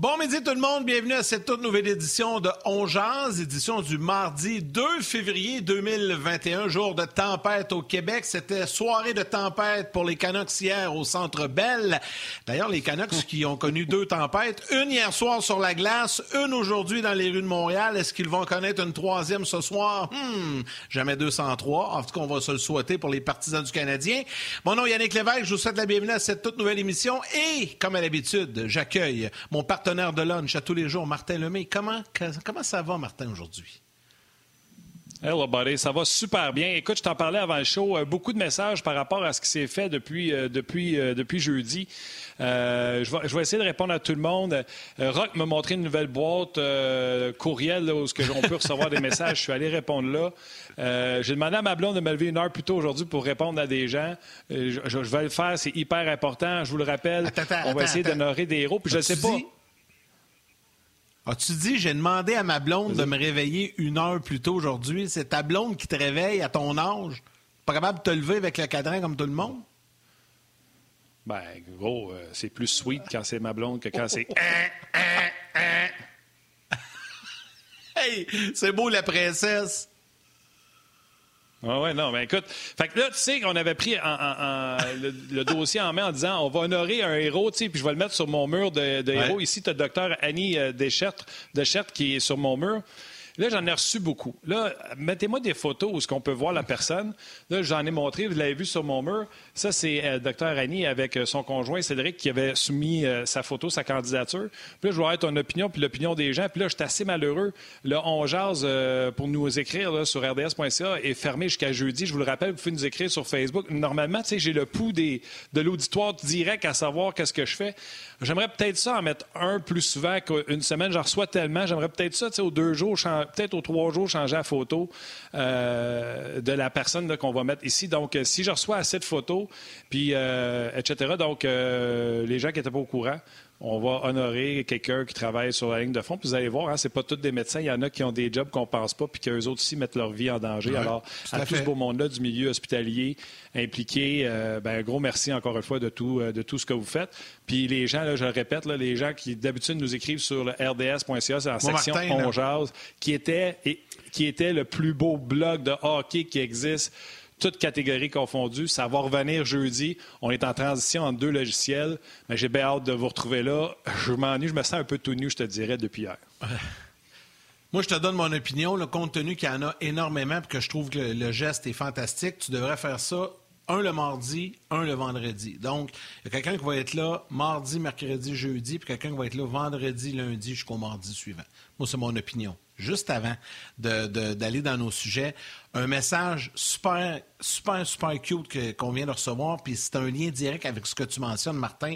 Bon midi tout le monde, bienvenue à cette toute nouvelle édition de On édition du mardi 2 février 2021, jour de tempête au Québec. C'était soirée de tempête pour les Canucks hier au Centre Bell. D'ailleurs, les Canucks qui ont connu deux tempêtes, une hier soir sur la glace, une aujourd'hui dans les rues de Montréal. Est-ce qu'ils vont connaître une troisième ce soir? Hmm, jamais 203. En tout cas, on va se le souhaiter pour les partisans du Canadien. Mon nom Yannick Lévesque, je vous souhaite la bienvenue à cette toute nouvelle émission et, comme à l'habitude, j'accueille mon partenaire partenaire de lunch à tous les jours, Martin Lemay. Comment, comment ça va, Martin, aujourd'hui? Hello, buddy. Ça va super bien. Écoute, je t'en parlais avant le show. Euh, beaucoup de messages par rapport à ce qui s'est fait depuis, euh, depuis, euh, depuis jeudi. je, vais, je vais essayer de répondre à tout le monde. Rock m'a montré une nouvelle boîte courriel où on peut recevoir des messages. Je suis allé répondre là. J'ai demandé à ma blonde de me lever une heure plus tôt aujourd'hui pour répondre à des gens. Je, vais le faire. C'est hyper important. Je vous le rappelle. on va essayer d'honorer des héros. Puis je sais pas. As-tu dit, j'ai demandé à ma blonde de me réveiller une heure plus tôt aujourd'hui? C'est ta blonde qui te réveille à ton âge? Pas capable de te lever avec le cadran comme tout le monde? Ben, gros, euh, c'est plus sweet quand c'est ma blonde que quand c'est. hey, c'est beau la princesse. Oui, ouais, non, mais écoute, fait que là, tu sais qu'on avait pris le, dossier en main en disant on va honorer un héros, tu sais, puis je vais le mettre sur mon mur de, héros. Ici, tu as le docteur Annie euh, Deschert, qui est sur mon mur. Là, j'en ai reçu beaucoup. Là, mettez-moi des photos où ce qu'on peut voir la personne. Là, j'en ai montré, vous l'avez vu sur mon mur. Ça, c'est euh, Dr Annie avec euh, son conjoint Cédric qui avait soumis euh, sa photo, sa candidature. Puis là, je vois être ton opinion puis l'opinion des gens. Puis là, je suis assez malheureux. Le On jase pour nous écrire sur rds.ca est fermé jusqu'à jeudi. Je vous le rappelle, vous pouvez nous écrire sur Facebook. Normalement, tu sais, j'ai le pouls des, de l'auditoire direct à savoir qu'est-ce que je fais. J'aimerais peut-être ça en mettre un plus souvent qu'une semaine. J'en reçois tellement. J'aimerais peut-être ça, tu sais, aux deux jours, peut-être aux trois jours, changer la photo euh, de la personne qu'on va mettre ici. Donc, euh, si je reçois assez de photos, puis euh, etc., donc les gens qui n'étaient pas au courant, on va honorer quelqu'un qui travaille sur la ligne de fond. Puis vous allez voir, hein, c'est pas tous des médecins. Il y en a qui ont des jobs qu'on pense pas, puis qu'eux autres aussi mettent leur vie en danger. Alors, à, tout ce beau monde-là du milieu hospitalier impliqué, euh, ben, un gros merci encore une fois de tout, euh, de tout ce que vous faites. Puis les gens, là, je le répète, là, les gens qui d'habitude nous écrivent sur le rds.ca, c'est la section On jase, qui était, qui était le plus beau blog de hockey qui existe toutes catégories confondues. Ça va revenir jeudi. On est en transition entre deux logiciels. Mais j'ai bien hâte de vous retrouver là. Je m'ennuie, je me sens un peu tout nu, je te dirais, depuis hier. Moi, je te donne mon opinion. Le compte tenu qu'il y en a énormément et que je trouve que le geste est fantastique, tu devrais faire ça un le mardi, un le vendredi. Donc, il y a quelqu'un qui va être là mardi, mercredi, jeudi, puis quelqu'un qui va être là vendredi, lundi jusqu'au mardi suivant. Moi, c'est mon opinion. Juste avant d'aller dans nos sujets, un message super, super, super cute qu'on vient de recevoir, puis c'est un lien direct avec ce que tu mentionnes, Martin.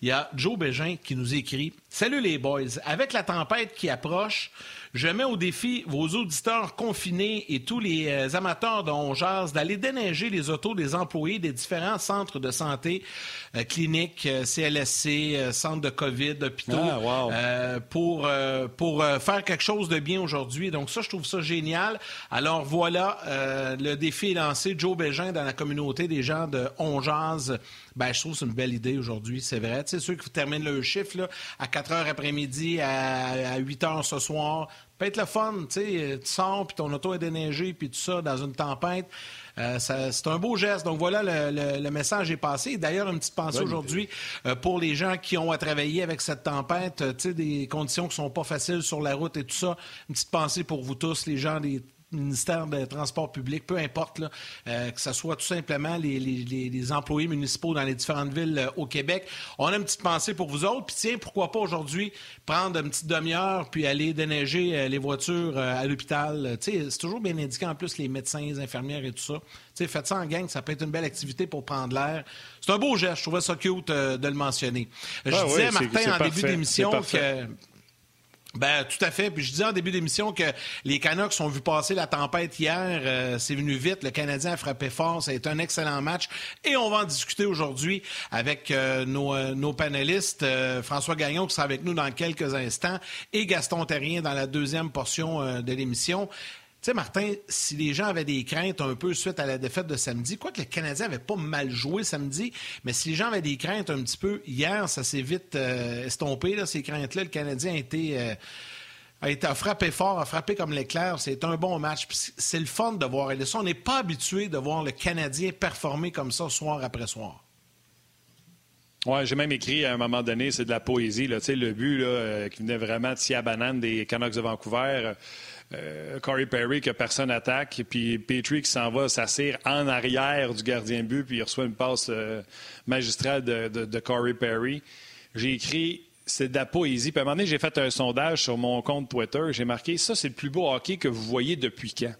Il y a Joe Bégin qui nous écrit Salut les boys, avec la tempête qui approche, je mets au défi vos auditeurs confinés et tous les euh, amateurs de d'aller déneiger les autos des employés des différents centres de santé, euh, cliniques, CLSC, euh, centres de COVID, hôpitaux, ah, pour, pour faire quelque chose de bien aujourd'hui. Donc ça, je trouve ça génial. Alors voilà, le défi est lancé. Joe Bégin dans la communauté des gens de On ben, je trouve que c'est une belle idée aujourd'hui, c'est vrai. Tu sais, ceux qui terminent le chiffre là, à 4 heures après-midi, à, 8 heures ce soir, peut être le fun. Tu sais, tu sors, puis ton auto est déneigée, puis tout ça, dans une tempête. Euh, c'est un beau geste. Donc voilà, le, message est passé. D'ailleurs, une petite pensée aujourd'hui euh, pour les gens qui ont à travailler avec cette tempête, euh, des conditions qui sont pas faciles sur la route et tout ça. Une petite pensée pour vous tous, les gens des ministère des Transports publics, peu importe, là, euh, que ce soit tout simplement les, les, employés municipaux dans les différentes villes euh, au Québec. On a une petite pensée pour vous autres. Puis tiens, pourquoi pas aujourd'hui prendre une petite demi-heure puis aller déneiger euh, les voitures à l'hôpital. c'est toujours bien indiqué en plus les médecins, les infirmières et tout ça. sais, faites ça en gang, ça peut être une belle activité pour prendre l'air. C'est un beau geste, je trouvais ça cute de le mentionner. Je ah disais, Martin, en début d'émission que ben, tout à fait. Puis je disais en début d'émission que les Canucks ont vu passer la tempête hier. Euh, c'est venu vite. Le Canadien a frappé fort. Ça a été un excellent match. Et on va en discuter aujourd'hui avec euh, nos, euh, nos, panélistes. François Gagnon qui sera avec nous dans quelques instants et Gaston Terrien dans la deuxième portion de l'émission. Sais, Martin, si les gens avaient des craintes un peu suite à la défaite de samedi, quoi que le Canadien n'avait pas mal joué samedi, mais si les gens avaient des craintes un petit peu, hier, ça s'est vite euh, estompé, là, ces craintes-là. Le Canadien a été, euh, a été frappé fort, a frappé comme l'éclair. C'est un bon match. C'est le fun de voir ça. On n'est pas habitué de voir le Canadien performer comme ça soir après soir. Oui, j'ai même écrit à un moment donné, c'est de la poésie. Là, le but là, euh, qui venait vraiment de à banane des Canucks de Vancouver. Euh, Corey Perry que personne attaque, puis Petrie qui s'en va s'assire en arrière du gardien but, puis il reçoit une passe euh, magistrale de, Corey Perry. J'ai écrit c'est de la poésie. Puis à un moment donné, j'ai fait un sondage sur mon compte Twitter. J'ai marqué ça, c'est le plus beau hockey que vous voyez depuis quand?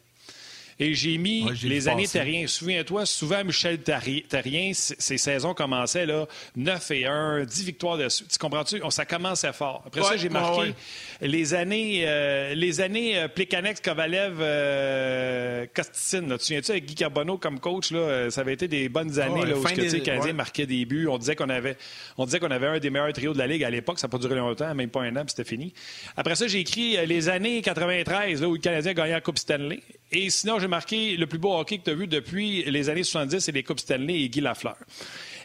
Et j'ai mis les années Terrien. Souviens-toi, souvent, Michel Terrien, ses saisons commençaient là, 9 et 1, 10 victoires de Tu comprends-tu? Ça commençait fort. Après ça, j'ai marqué les années, euh, les années euh, Plekanex, Kovalev, euh, Kosticine. Tu te souviens-tu avec Guy Carbonneau comme coach? Là, euh, ça avait été des bonnes années là, où le Canadien marquait des buts. On disait qu'on avait, on disait qu'on avait un des meilleurs trios de la Ligue à l'époque. Ça n'a pas duré longtemps, même pas un an, puis c'était fini. Après ça, j'ai écrit les années 93, là, où le Canadien gagnait la Coupe Stanley. Et sinon, j'ai marqué le plus beau hockey que tu as vu depuis les années 70, c'est les Coupes Stanley et Guy Lafleur.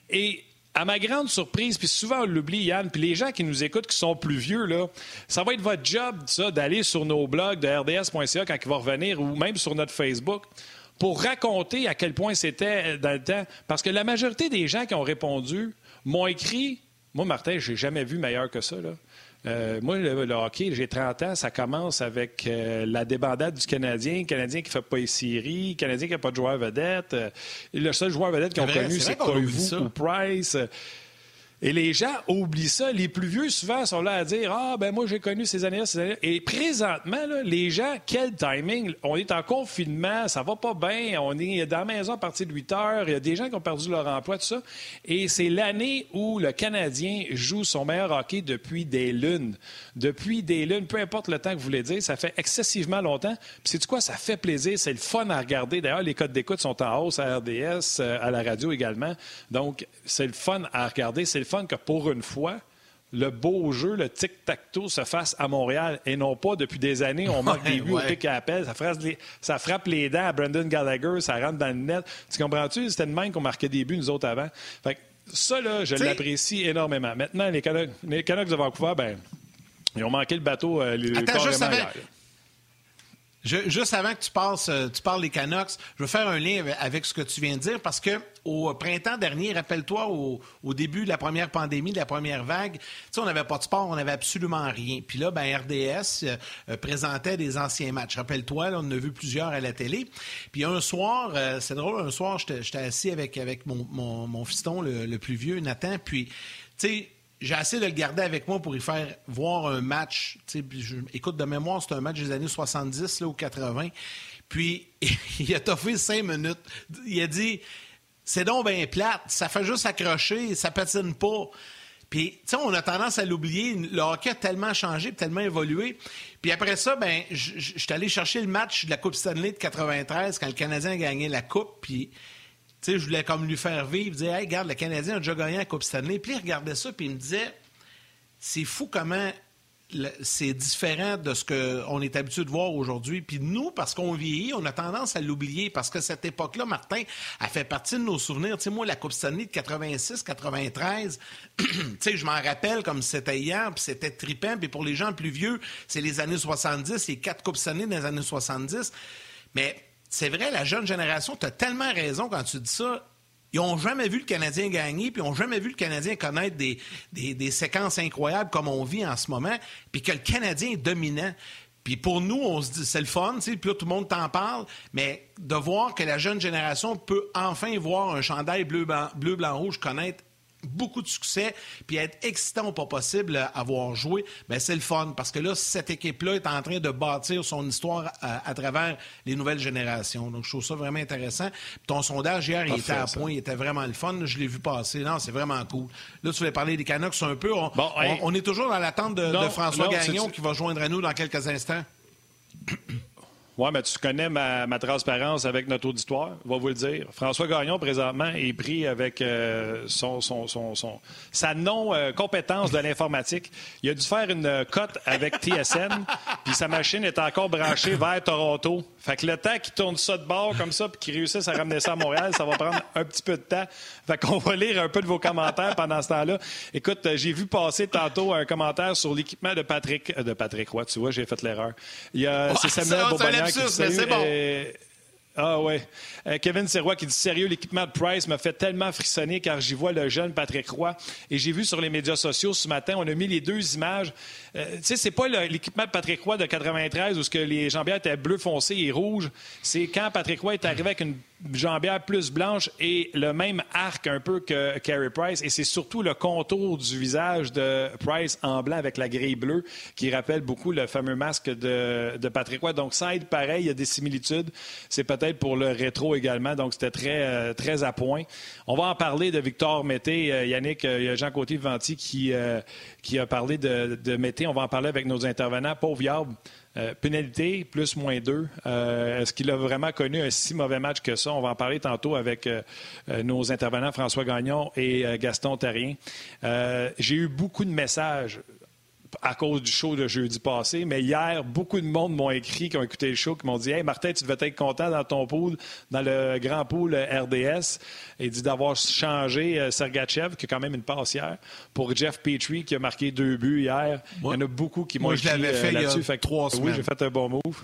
Et à ma grande surprise, puis souvent on l'oublie, Yann, puis les gens qui nous écoutent, qui sont plus vieux, là, ça va être votre job, ça, d'aller sur nos blogs de rds.ca quand il va revenir, ou même sur notre Facebook, pour raconter à quel point c'était dans le temps. Parce que la majorité des gens qui ont répondu m'ont écrit Moi, Martin, j'ai jamais vu meilleur que ça. Là. Euh, moi, le, hockey, j'ai 30 ans, ça commence avec euh, la débandade du Canadien, le Canadien qui ne fait pas les séries, le Canadien qui n'a pas de joueur vedette. Euh, le seul joueur vedette qu'ils ont connu, c'est Koivu ou Price. Et les gens oublient ça. Les plus vieux, souvent, sont là à dire Ah, ben moi, j'ai connu ces années-là, ces années-là. Et présentement, les gens, quel timing? On est en confinement, ça va pas bien, on est dans la maison à partir de 8 heures, il y a des gens qui ont perdu leur emploi, tout ça. Et c'est l'année où le Canadien joue son meilleur hockey depuis des lunes. Depuis des lunes, peu importe le temps que vous voulez dire, ça fait excessivement longtemps. Puis c'est quoi? Ça fait plaisir, c'est le fun à regarder. D'ailleurs, les codes d'écoute sont en hausse à RDS, euh, à la radio également. Donc, c'est le fun à regarder. C'est fun que pour une fois, le beau jeu, le tic-tac-toe se fasse à Montréal et non pas depuis des années, on manque des buts au pic à appel, ça frappe, les, ça frappe les dents à Brendan Gallagher, ça rentre dans le net. Tu comprends-tu? C'était de même qu'on marquait des buts, nous autres, avant. Fait ça, là, je l'apprécie énormément. Maintenant, les Canucks, les Canucks de Vancouver, ben, ils ont manqué le bateau euh, les, Attends, juste avant que tu, passes, euh, tu parles des Canucks, je veux faire un lien avec ce que tu viens de dire parce que au printemps dernier, rappelle-toi, au, début de la première pandémie, de la première vague, on n'avait pas de sport, on n'avait absolument rien. Puis là, ben, RDS euh, euh, présentait des anciens matchs. Rappelle-toi, on en a vu plusieurs à la télé. Puis un soir, c'est drôle, un soir, j'étais assis avec, avec mon, mon, fiston, le, le, plus vieux, Nathan, puis, tu sais, j'ai essayé de le garder avec moi pour y faire voir un match. Je, écoute, de mémoire, c'est un match des années 70 là, ou 80. Puis, il a toffé cinq minutes. Il a dit C'est donc bien plate, ça fait juste accrocher, ça patine pas. Puis, tu sais, on a tendance à l'oublier. Le hockey a tellement changé, tellement évolué. Puis après ça, ben, je suis allé chercher le match de la Coupe Stanley de 93 quand le Canadien a gagné la Coupe. Puis, je voulais comme lui faire vivre, dire, hey, regarde, le Canadien a déjà gagné la Coupe Stanley. Puis il regardait ça, puis il me disait, c'est fou comment c'est différent de ce qu'on est habitué de voir aujourd'hui. Puis nous, parce qu'on vieillit, on a tendance à l'oublier parce que cette époque-là, Martin, a fait partie de nos souvenirs. Tu sais, moi, la Coupe Stanley de 86, 93, tu sais, je m'en rappelle comme c'était hier, puis c'était tripant. Puis pour les gens plus vieux, c'est les années 70, les quatre Coupes Stanley dans les années 70. Mais c'est vrai, la jeune génération, tu as tellement raison quand tu dis ça. Ils n'ont jamais vu le Canadien gagner, puis ils n'ont jamais vu le Canadien connaître des, séquences incroyables comme on vit en ce moment, puis que le Canadien est dominant. Puis pour nous, on se dit, c'est le fun, puis tout le monde t'en parle, mais de voir que la jeune génération peut enfin voir un chandail bleu, blanc, bleu, blanc, rouge connaître beaucoup de succès, puis être excitant au pas possible à avoir joué, ben c'est le fun. Parce que là, cette équipe-là est en train de bâtir son histoire à, travers les nouvelles générations. Donc, je trouve ça vraiment intéressant. ton sondage hier, il était à point, il était vraiment le fun. Je l'ai vu passer. Non, c'est vraiment cool. Là, tu voulais parler des Canucks un peu. On, est toujours dans l'attente de, François Gagnon qui va joindre à nous dans quelques instants. Oui, mais tu connais ma, transparence avec notre auditoire, on va vous le dire. François Gagnon, présentement, est pris avec euh, son, son, son, sa non-compétence de l'informatique. Il a dû faire une cote avec TSN puis sa machine est encore branchée vers Toronto. Fait que le temps qu'il tourne ça de bord comme ça puis qu'il réussisse à ramener ça à Montréal, ça va prendre un petit peu de temps. Fait qu'on va lire un peu de vos commentaires pendant ce temps-là. Écoute, j'ai vu passer tantôt un commentaire sur l'équipement de Patrick euh, de Patrick Roy. Tu vois, j'ai fait l'erreur. Il y a c'est Samuel Beaubagnan qui dit bon. Ah ouais. Euh, Kevin Serrois qui dit sérieux, l'équipement de Price me fait tellement frissonner car j'y vois le jeune Patrick Roy. Et j'ai vu sur les médias sociaux ce matin, on a mis les deux images. Euh, tu sais, c'est pas l'équipement de Patrick Roy de 93 où ce que les jambières étaient bleu foncé et rouge. C'est quand Patrick Roy est arrivé avec une jambière plus blanche et le même arc un peu que Carey Price. Et c'est surtout le contour du visage de Price en blanc avec la grille bleue qui rappelle beaucoup le fameux masque de, Patrick Roy. Donc, ça aide pareil, il y a des similitudes. C'est peut-être pour le rétro également. Donc, c'était très, euh, très à point. On va en parler de Victor Mété. Euh, Yannick, Jean Côté-Venti qui, qui a parlé de, de Mété. On va en parler avec nos intervenants. Pauvre Yarb. Euh, pénalité, plus moins deux. Euh, est-ce qu'il a vraiment connu un si mauvais match que ça? On va en parler tantôt avec euh, nos intervenants François Gagnon et Gaston Terrien. J'ai eu beaucoup de messages à cause du show de jeudi passé. Mais hier, beaucoup de monde m'ont écrit, qui ont écouté le show, qui m'ont dit Hey, Martin, tu devais être content dans ton pool, dans le grand pool RDS. Et dit d'avoir changé euh, Sergachev, qui a quand même une passe hier, pour Jeff Petrie, qui a marqué deux buts hier. il y en a beaucoup qui m'ont écrit je l'avais euh, fait là-dessus. Il y a trois Oui, j'ai fait un bon move.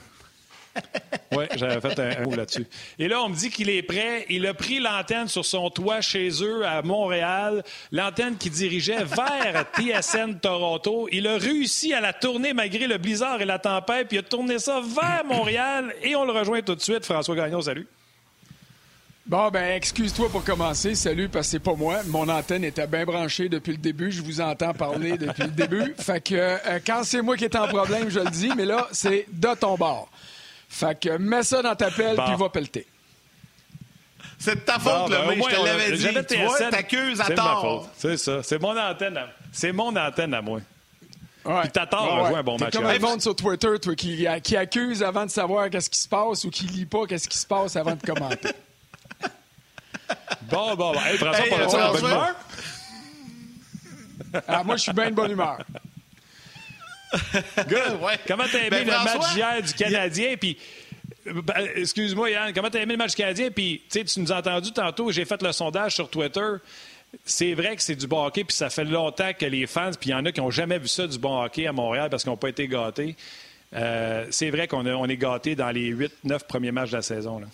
oui, j'avais fait un, mot là-dessus. Et là, on me dit qu'il est prêt. Il a pris l'antenne sur son toit chez eux à Montréal, l'antenne qui dirigeait vers TSN Toronto. Il a réussi à la tourner malgré le blizzard et la tempête, puis il a tourné ça vers Montréal et on le rejoint tout de suite. François Gagnon, salut. Bon, ben, excuse-toi pour commencer. Salut, parce que c'est pas moi. Mon antenne était bien branchée depuis le début. Je vous entends parler depuis le début. Fait que euh, quand c'est moi qui est en problème, je le dis, mais là, c'est de ton bord. Fait que mets ça dans ta pelle, puis va pelleter. C'est de ta faute, là, ben, mais je te l'avais dit. Tu vois, t'accuses à tort. C'est ça. C'est mon antenne. À... C'est mon antenne à moi. Ouais. Puis t'as tort jouer un bon match. comme un monde sur Twitter, toi, qui, qui accuse avant de savoir qu'est-ce qui se passe ou qui lit pas qu'est-ce qui se passe avant de commenter. bon, bon, bon. Hey, François, hey, pas bonne humeur? Ah, moi, je suis bien de bonne humeur. Comment t'as aimé ben, le match hier du Canadien? Puis, ben, excuse-moi, Yann, comment t'as aimé le match Canadien? Puis, tu nous as entendu tantôt, j'ai fait le sondage sur Twitter. C'est vrai que c'est du bon hockey, puis ça fait longtemps que les fans, puis il y en a qui n'ont jamais vu ça du bon hockey à Montréal parce qu'ils n'ont pas été gâtés. Euh, c'est vrai qu'on on est gâtés dans les 8-9 premiers matchs de la saison. Là.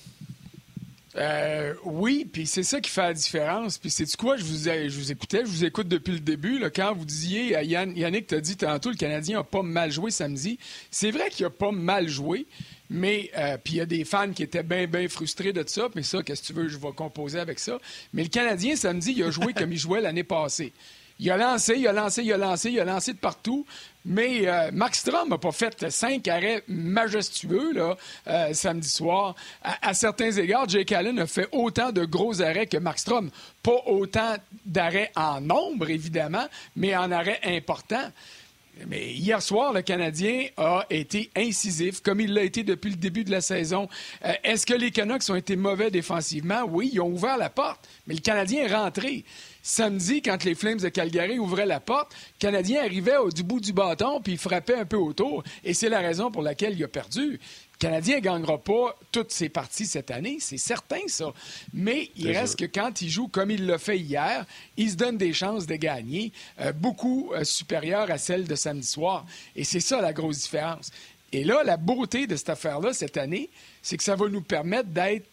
Euh, oui, puis c'est ça qui fait la différence. Puis c'est du quoi, je vous, je écoutais, je vous écoute depuis le début. Quand vous disiez, Yann, Yannick t'a dit tantôt, le Canadien n'a pas mal joué samedi. C'est vrai qu'il a pas mal joué, mais euh, puis il y a des fans qui étaient bien, bien frustrés de ça. Mais ça, qu'est-ce que tu veux, je vais composer avec ça. Mais le Canadien, samedi, il a joué comme il jouait l'année passée. Il a lancé, il a lancé, il a lancé, il a lancé de partout. Mais euh, Max Strom n'a pas fait cinq arrêts majestueux là, euh, samedi soir. À, certains égards, Jake Allen a fait autant de gros arrêts que Max Strom. Pas autant d'arrêts en nombre, évidemment, mais en arrêts importants. Mais hier soir, le Canadien a été incisif, comme il l'a été depuis le début de la saison. Euh, est-ce que les Canucks ont été mauvais défensivement? Oui, ils ont ouvert la porte, mais le Canadien est rentré. Samedi, quand les Flames de Calgary ouvraient la porte, le Canadien arrivait au, du bout du bâton puis il frappait un peu autour. Et c'est la raison pour laquelle il a perdu. Le Canadien ne gagnera pas toutes ses parties cette année, c'est certain ça. Mais il reste que quand il joue comme il l'a fait hier, il se donne des chances de gagner, euh, beaucoup euh, supérieures à celles de samedi soir. Et c'est ça la grosse différence. Et là, la beauté de cette affaire-là cette année, c'est que ça va nous permettre d'être,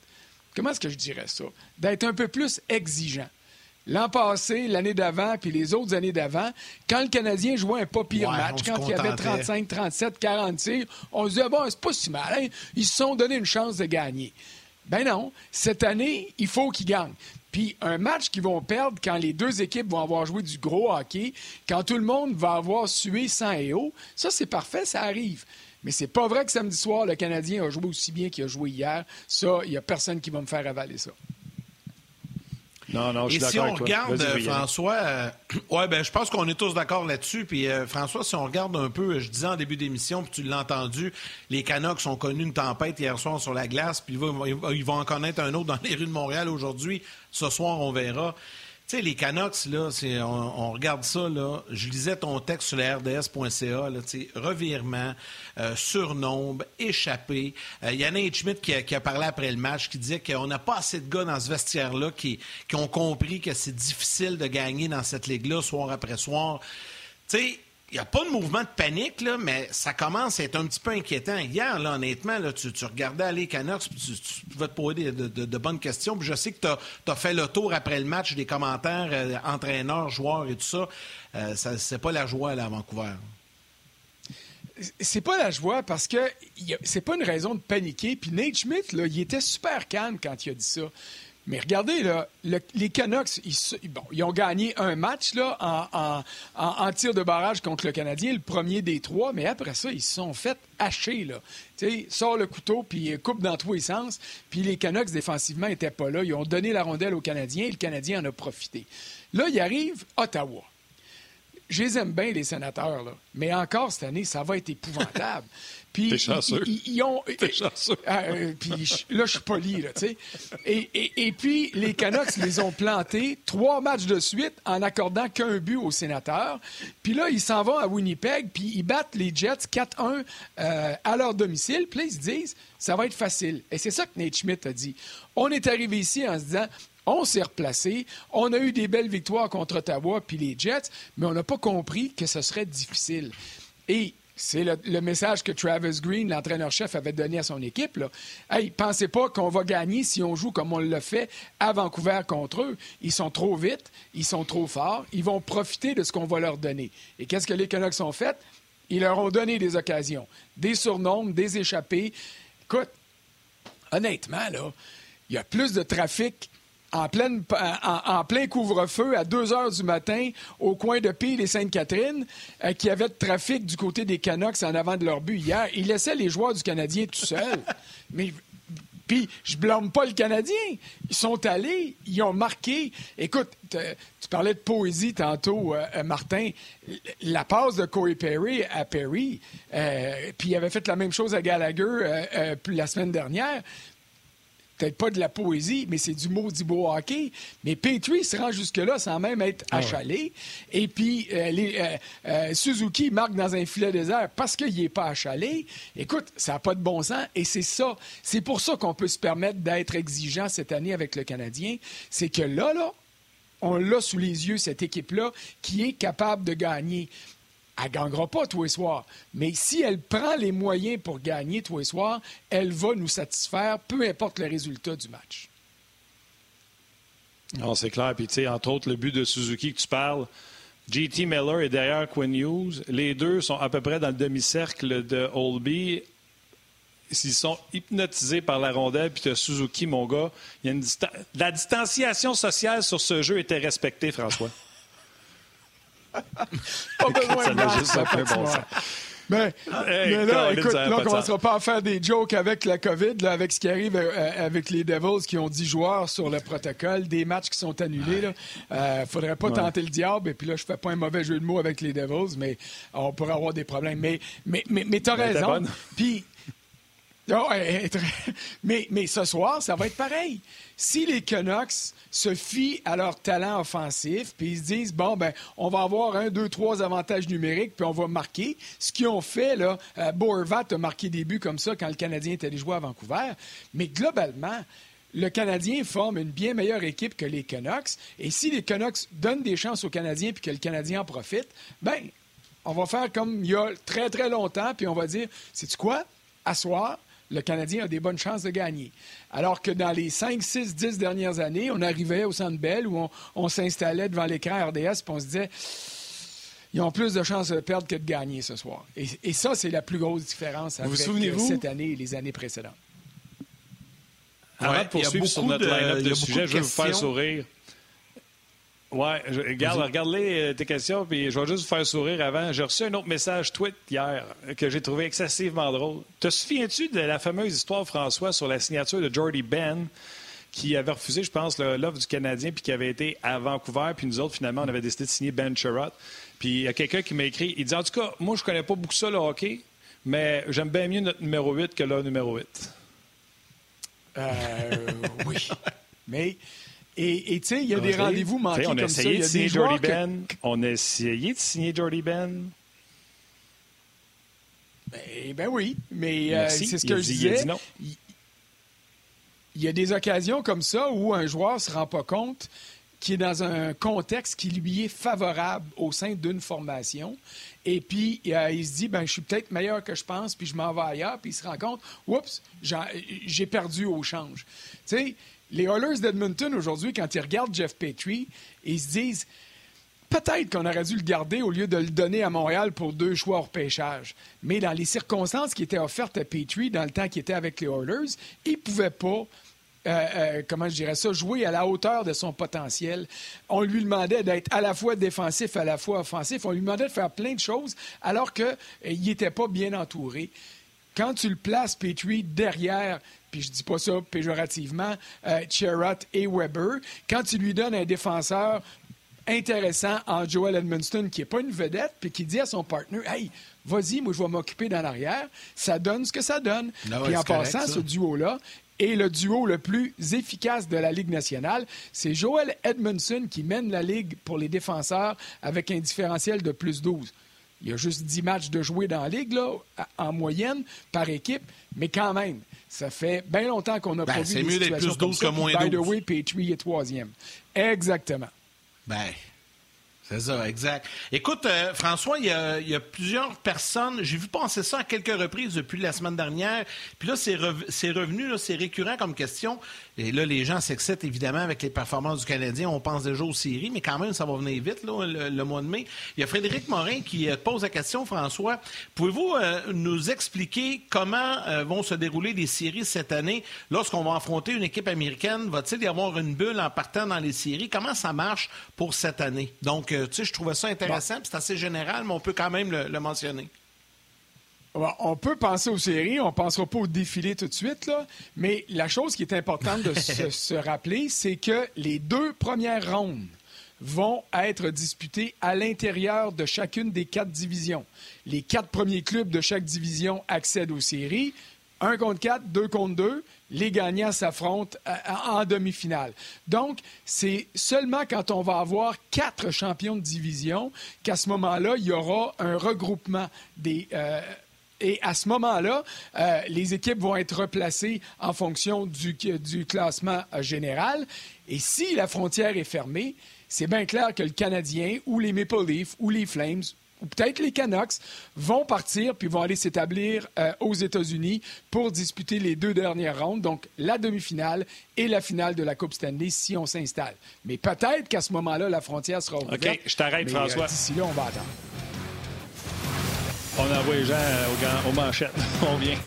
comment est-ce que je dirais ça, d'être un peu plus exigeant. L'an passé, l'année d'avant, puis les autres années d'avant, quand le Canadien jouait un pas pire match, quand il y avait 35, 37, 40 tirs, on se disait, bon, c'est pas si mal, hein? ils se sont donné une chance de gagner. Ben non, cette année, il faut qu'ils gagnent. Puis un match qu'ils vont perdre quand les deux équipes vont avoir joué du gros hockey, quand tout le monde va avoir sué sans et haut, ça c'est parfait, ça arrive. Mais c'est pas vrai que samedi soir, le Canadien a joué aussi bien qu'il a joué hier. Ça, il n'y a personne qui va me faire avaler ça. Non, non, je suis Et si on regarde, François, euh, ouais, ben, je pense qu'on est tous d'accord là-dessus. Puis, euh, François, si on regarde un peu, je disais en début d'émission, puis tu l'as entendu, les Canucks ont connu une tempête hier soir sur la glace, puis ils vont, en connaître un autre dans les rues de Montréal aujourd'hui. Ce soir, on verra. Tu sais, les Canucks, là, on, regarde ça, là. Je lisais ton texte sur la RDS.ca, là, tu sais, revirement, euh, surnombre, échappé. Il y en a Schmidt qui a, qui a, parlé après le match, qui disait qu'on n'a pas assez de gars dans ce vestiaire-là qui, qui ont compris que c'est difficile de gagner dans cette ligue-là, soir après soir. Tu sais, n'y a pas de mouvement de panique, là, mais ça commence à être un petit peu inquiétant. Hier, honnêtement, tu, regardais aller Canucks, tu, tu, pouvais te poser de, bonnes questions. je sais que tu as, fait le tour après le match des commentaires, euh, entraîneurs, joueurs et tout ça. Euh, ça c'est pas la joie à Vancouver. C'est pas la joie parce que c'est pas une raison de paniquer. Puis Nate Schmidt, il était super calme quand il a dit ça. Mais regardez, là, les Canucks, ils, ont gagné un match là, en, tir de barrage contre le Canadien, le premier des trois, mais après ça, ils se sont fait hacher. Là. sais, sort le couteau, puis coupe dans tous les sens. Puis les Canucks, défensivement, n'étaient pas là. Ils ont donné la rondelle aux Canadiens et le Canadien en a profité. Là, il arrive Ottawa. Je les aime bien, les sénateurs, là. mais encore cette année, ça va être épouvantable. Puis, Ils, ont. Ah, euh, puis là, je suis poli, là, tu sais. Et, et, puis, les Canucks les ont plantés trois matchs de suite en accordant qu'un but aux sénateurs. Puis là, ils s'en vont à Winnipeg, puis ils battent les Jets 4-1 euh, à leur domicile. Puis là, ils se disent, ça va être facile. Et c'est ça que Nate Schmidt a dit. On est arrivé ici en se disant, on s'est replacé. On a eu des belles victoires contre Ottawa puis les Jets, mais on n'a pas compris que ce serait difficile. Et c'est le, message que Travis Green, l'entraîneur-chef, avait donné à son équipe. Là. Hey, pensez pas qu'on va gagner si on joue comme on l'a fait à Vancouver contre eux. Ils sont trop vite, ils sont trop forts, ils vont profiter de ce qu'on va leur donner. Et qu'est-ce que les Canucks ont fait? Ils leur ont donné des occasions, des surnombres, des échappées. Écoute, honnêtement, là, il y a plus de trafic en, pleine, en, plein couvre-feu à 2 heures du matin au coin de Pile et Sainte-Catherine, euh, qui avait de trafic du côté des Canucks en avant de leur but hier. Ils laissaient les joueurs du Canadien tout seuls. Mais puis, je blâme pas le Canadien. Ils sont allés, ils ont marqué. Écoute, tu parlais de poésie tantôt, euh, euh, Martin. La passe de Corey Perry à Perry, puis il avait fait la même chose à Gallagher la semaine dernière peut-être pas de la poésie, mais c'est du maudit beau hockey. Mais Petrie se rend jusque-là sans même être ah achalé. Et puis, euh, euh, euh, Suzuki marque dans un filet désert parce qu'il n'est pas achalé. Écoute, ça n'a pas de bon sens. Et c'est ça. C'est pour ça qu'on peut se permettre d'être exigeant cette année avec le Canadien. C'est que là, là, on l'a sous les yeux, cette équipe-là, qui est capable de gagner elle ne gagnera pas tous les soirs. Mais si elle prend les moyens pour gagner tous les soirs, elle va nous satisfaire, peu importe le résultat du match. Non, c'est clair. Puis, tu sais, entre autres, le but de Suzuki que tu parles, JT Miller est derrière Quinn Hughes. Les deux sont à peu près dans le demi-cercle de Holby. S'ils sont hypnotisés par la rondelle, puis tu Suzuki, mon gars, il y a une la distanciation sociale sur ce jeu était respectée, François. pas besoin de juste ça bon Mais, mais, là, écoute, là, on ne commencera pas à faire des jokes avec la COVID, là, avec ce qui arrive euh, avec les Devils qui ont 10 joueurs sur le protocole, des matchs qui sont annulés. Il ne euh, faudrait pas tenter le diable. Et puis là, je fais pas un mauvais jeu de mots avec les Devils, mais on pourrait avoir des problèmes. Mais, mais, mais, mais tu as raison. Puis Oh, mais, mais ce soir, ça va être pareil. Si les Canucks se fient à leur talent offensif, puis ils se disent, bon, ben, on va avoir un, deux, trois avantages numériques, puis on va marquer. Ce qu'ils ont fait, là, euh, a marqué des buts comme ça quand le Canadien était allé jouer à Vancouver. Mais globalement, le Canadien forme une bien meilleure équipe que les Canucks. Et si les Canucks donnent des chances aux Canadiens puis que le Canadien en profite, ben, on va faire comme il y a très, très longtemps, puis on va dire, c'est quoi? Asseoir, le Canadien a des bonnes chances de gagner. Alors que dans les 5, 6, 10 dernières années, on arrivait au Centre Bell où on, s'installait devant l'écran RDS et on se disait ils ont plus de chances de perdre que de gagner ce soir. Et, ça, c'est la plus grosse différence avec euh, cette année et les années précédentes. Avant de poursuivre sur notre line-up de, sujets, je vais vous faire sourire. Oui, regarde, regarde-les euh, tes questions, puis je vais juste vous faire sourire avant. J'ai reçu un autre message tweet hier que j'ai trouvé excessivement drôle. Te souviens-tu de la fameuse histoire, François, sur la signature de Jordy Ben, qui avait refusé, je pense, l'offre du Canadien, puis qui avait été à Vancouver, puis nous autres, finalement, on avait décidé de signer Ben Sherrod. Puis il y a quelqu'un qui m'a écrit, il dit, en tout cas, moi, je connais pas beaucoup ça, le hockey, mais j'aime bien mieux notre numéro 8 que le numéro 8. Euh, oui. Mais Et tu sais, il y a des rendez-vous manqués on a essayé De signer Jordy Ben. On a essayé de signer Jordy Ben. Ben, ben oui, mais euh, c'est ce que je disais. Il, il y a des occasions comme ça où un joueur ne se rend pas compte qu'il est dans un contexte qui lui est favorable au sein d'une formation. Et puis, euh, il se dit, ben, je suis peut-être meilleur que je pense, puis je m'en vais ailleurs, puis il se rend compte, oups, j'ai perdu au change. Tu sais, les Oilers d'Edmonton aujourd'hui, quand ils regardent Jeff Petrie, ils se disent, peut-être qu'on aurait dû le garder au lieu de le donner à Montréal pour deux choix hors pêchage. Mais dans les circonstances qui étaient offertes à Petrie dans le temps qu'il était avec les Oilers, il ne pouvait pas euh, euh, comment je dirais ça, jouer à la hauteur de son potentiel. On lui demandait d'être à la fois défensif, à la fois offensif. On lui demandait de faire plein de choses alors qu'il euh, n'était pas bien entouré. Quand tu le places, Petrie, derrière puis je dis pas ça péjorativement, euh, et Weber, quand tu lui donnes un défenseur intéressant en Joel Edmonston, qui n'est pas une vedette, puis qui dit à son partenaire Hey, vas-y, moi, je vais m'occuper dans l'arrière, ça donne ce que ça donne. Ah puis en passant, ce duo-là est le duo le plus efficace de la Ligue nationale. C'est Joel Edmondson qui mène la Ligue pour les défenseurs avec un différentiel de plus 12. Il y a juste 10 matchs de jouer dans la Ligue, là, en moyenne, par équipe, mais quand même, ça fait bien longtemps qu'on a ben, pas vu C'est mieux d'être plus 12 que moins 12. By the way, Petrie est troisième. Exactement. Ben, c'est ça, exact. Écoute, euh, François, il y, a, plusieurs personnes, j'ai vu penser ça à quelques reprises depuis la semaine dernière, puis là, c'est, revenu, c'est récurrent comme question. Et là, les gens s'excitent évidemment avec les performances du Canadien. On pense déjà aux séries, mais quand même, ça va venir vite là, le, mois de mai. Il y a Frédéric Morin qui euh, pose la question, François. Pouvez-vous euh, nous expliquer comment vont se dérouler les séries cette année? Lorsqu'on va affronter une équipe américaine? Va-t-il y avoir une bulle en partant dans les séries? Comment ça marche pour cette année? Donc, tu sais, je trouvais ça intéressant, c'est assez général, mais on peut quand même le, mentionner. On peut penser aux séries, on ne pensera pas au défilé tout de suite, là, mais la chose qui est importante de se, rappeler, c'est que les deux premières rondes vont être disputées à l'intérieur de chacune des quatre divisions. Les quatre premiers clubs de chaque division accèdent aux séries. Un contre quatre, deux contre deux les gagnants s'affrontent euh, en demi-finale. Donc, c'est seulement quand on va avoir quatre champions de division qu'à ce moment-là, il y aura un regroupement des... Euh, et à ce moment-là, euh, les équipes vont être replacées en fonction du, du classement général. Et si la frontière est fermée, c'est bien clair que le Canadien ou les Maple Leafs ou les Flames ou peut-être les Canucks, vont partir puis vont aller s'établir euh, aux États-Unis pour disputer les deux dernières rondes, donc la demi-finale et la finale de la Coupe Stanley si on s'installe. Mais peut-être qu'à ce moment-là, la frontière sera ouverte. OK, je t'arrête, euh, François. D'ici là, on va attendre. On envoie les gens aux, aux manchettes. on vient.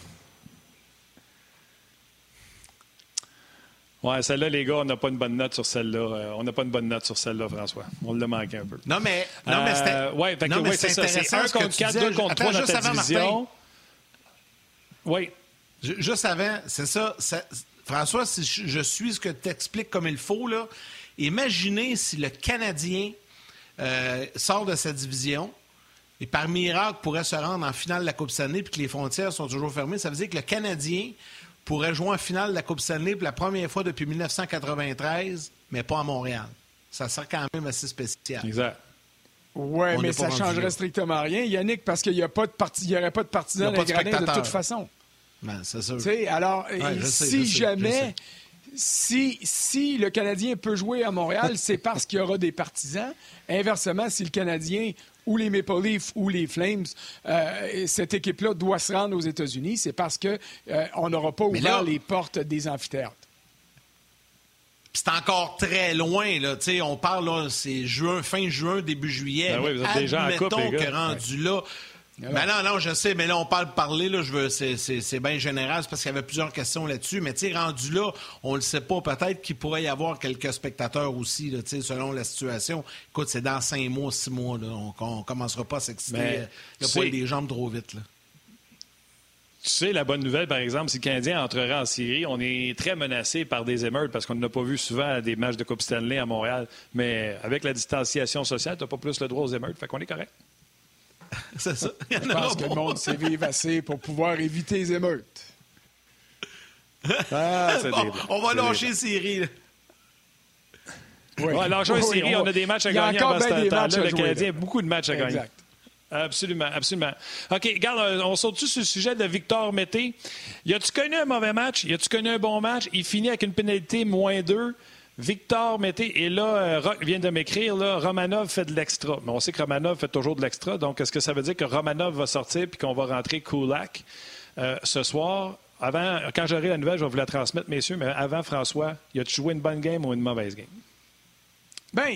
Ouais, celle-là, les gars, on n'a pas une bonne note sur celle-là. Euh, on n'a pas une bonne note sur celle-là, François. On l'a manqué un peu. Non, mais, non, mais c'était. Euh, ouais, c'est ça. C'est 1 contre 4, 2 contre 3 dans ta division. Oui. Juste avant, c'est ça, François, si je suis ce que tu expliques comme il faut, là, imaginez si le Canadien euh, sort de sa division et par miracle pourrait se rendre en finale de la Coupe Stanley puis que les frontières sont toujours fermées. Ça veut dire que le Canadien pourrait jouer en finale de la Coupe Stanley pour la première fois depuis 1993, mais pas à Montréal. Ça serait quand même assez spécial. Exact. Oui, mais ça ne changerait strictement rien, Yannick, parce qu'il n'y aurait pas de partisans de, de toute façon. Ben, c'est sûr. alors, si jamais, si, si le Canadien peut jouer à Montréal, c'est parce qu'il y aura des partisans. Inversement, si le Canadien ou les Maple Leafs ou les Flames, euh, cette équipe-là doit se rendre aux États-Unis, c'est parce qu'on euh, n'aura pas ouvert les portes des amphithéâtres. C'est encore très loin, là. on parle, c'est juin, fin juin, début juillet. Ben oui, vous êtes déjà en couple, les que rendu là, ben non, non, je sais, mais là, on parle parler, là, je veux, c'est bien général, c'est parce qu'il y avait plusieurs questions là-dessus, mais tu sais, rendu là, on le sait pas, peut-être qu'il pourrait y avoir quelques spectateurs aussi, là, selon la situation. Écoute, c'est dans cinq mois, six mois, là, on, ne commencera pas à s'exciter. Il n'y a pas les jambes trop vite, là. Tu sais, la bonne nouvelle, par exemple, si le Canadien entrerait en Syrie, on est très menacé par des émeutes parce qu'on n'a pas vu souvent des matchs de Coupe Stanley à Montréal. Mais avec la distanciation sociale, tu n'as pas plus le droit aux émeutes. Fait qu'on est correct. C'est ça. Je pense que le monde s'est vivre assez pour pouvoir éviter les émeutes. Ah, on va lâcher Siri. Oui. Ouais, alors, oui, série, on, on, a des matchs à gagner avant ce temps-là. Le Canadien a beaucoup de matchs à exact. gagner. Absolument, absolument. OK, regarde, on saute-tu sur le sujet de Victor Mété? Y a-tu connu un mauvais match? Y a-tu connu un bon match? Il finit avec une pénalité moins 2. Victor Mété, et là, euh, Rock vient de m'écrire, Romanov fait de l'extra. Mais on sait que Romanov fait toujours de l'extra. Donc, est-ce que ça veut dire que Romanov va sortir puis qu'on va rentrer Kulak euh, ce soir? Avant, quand j'aurai la nouvelle, je vais vous la transmettre, messieurs, mais avant, François, y a-tu joué une bonne game ou une mauvaise game? Ben,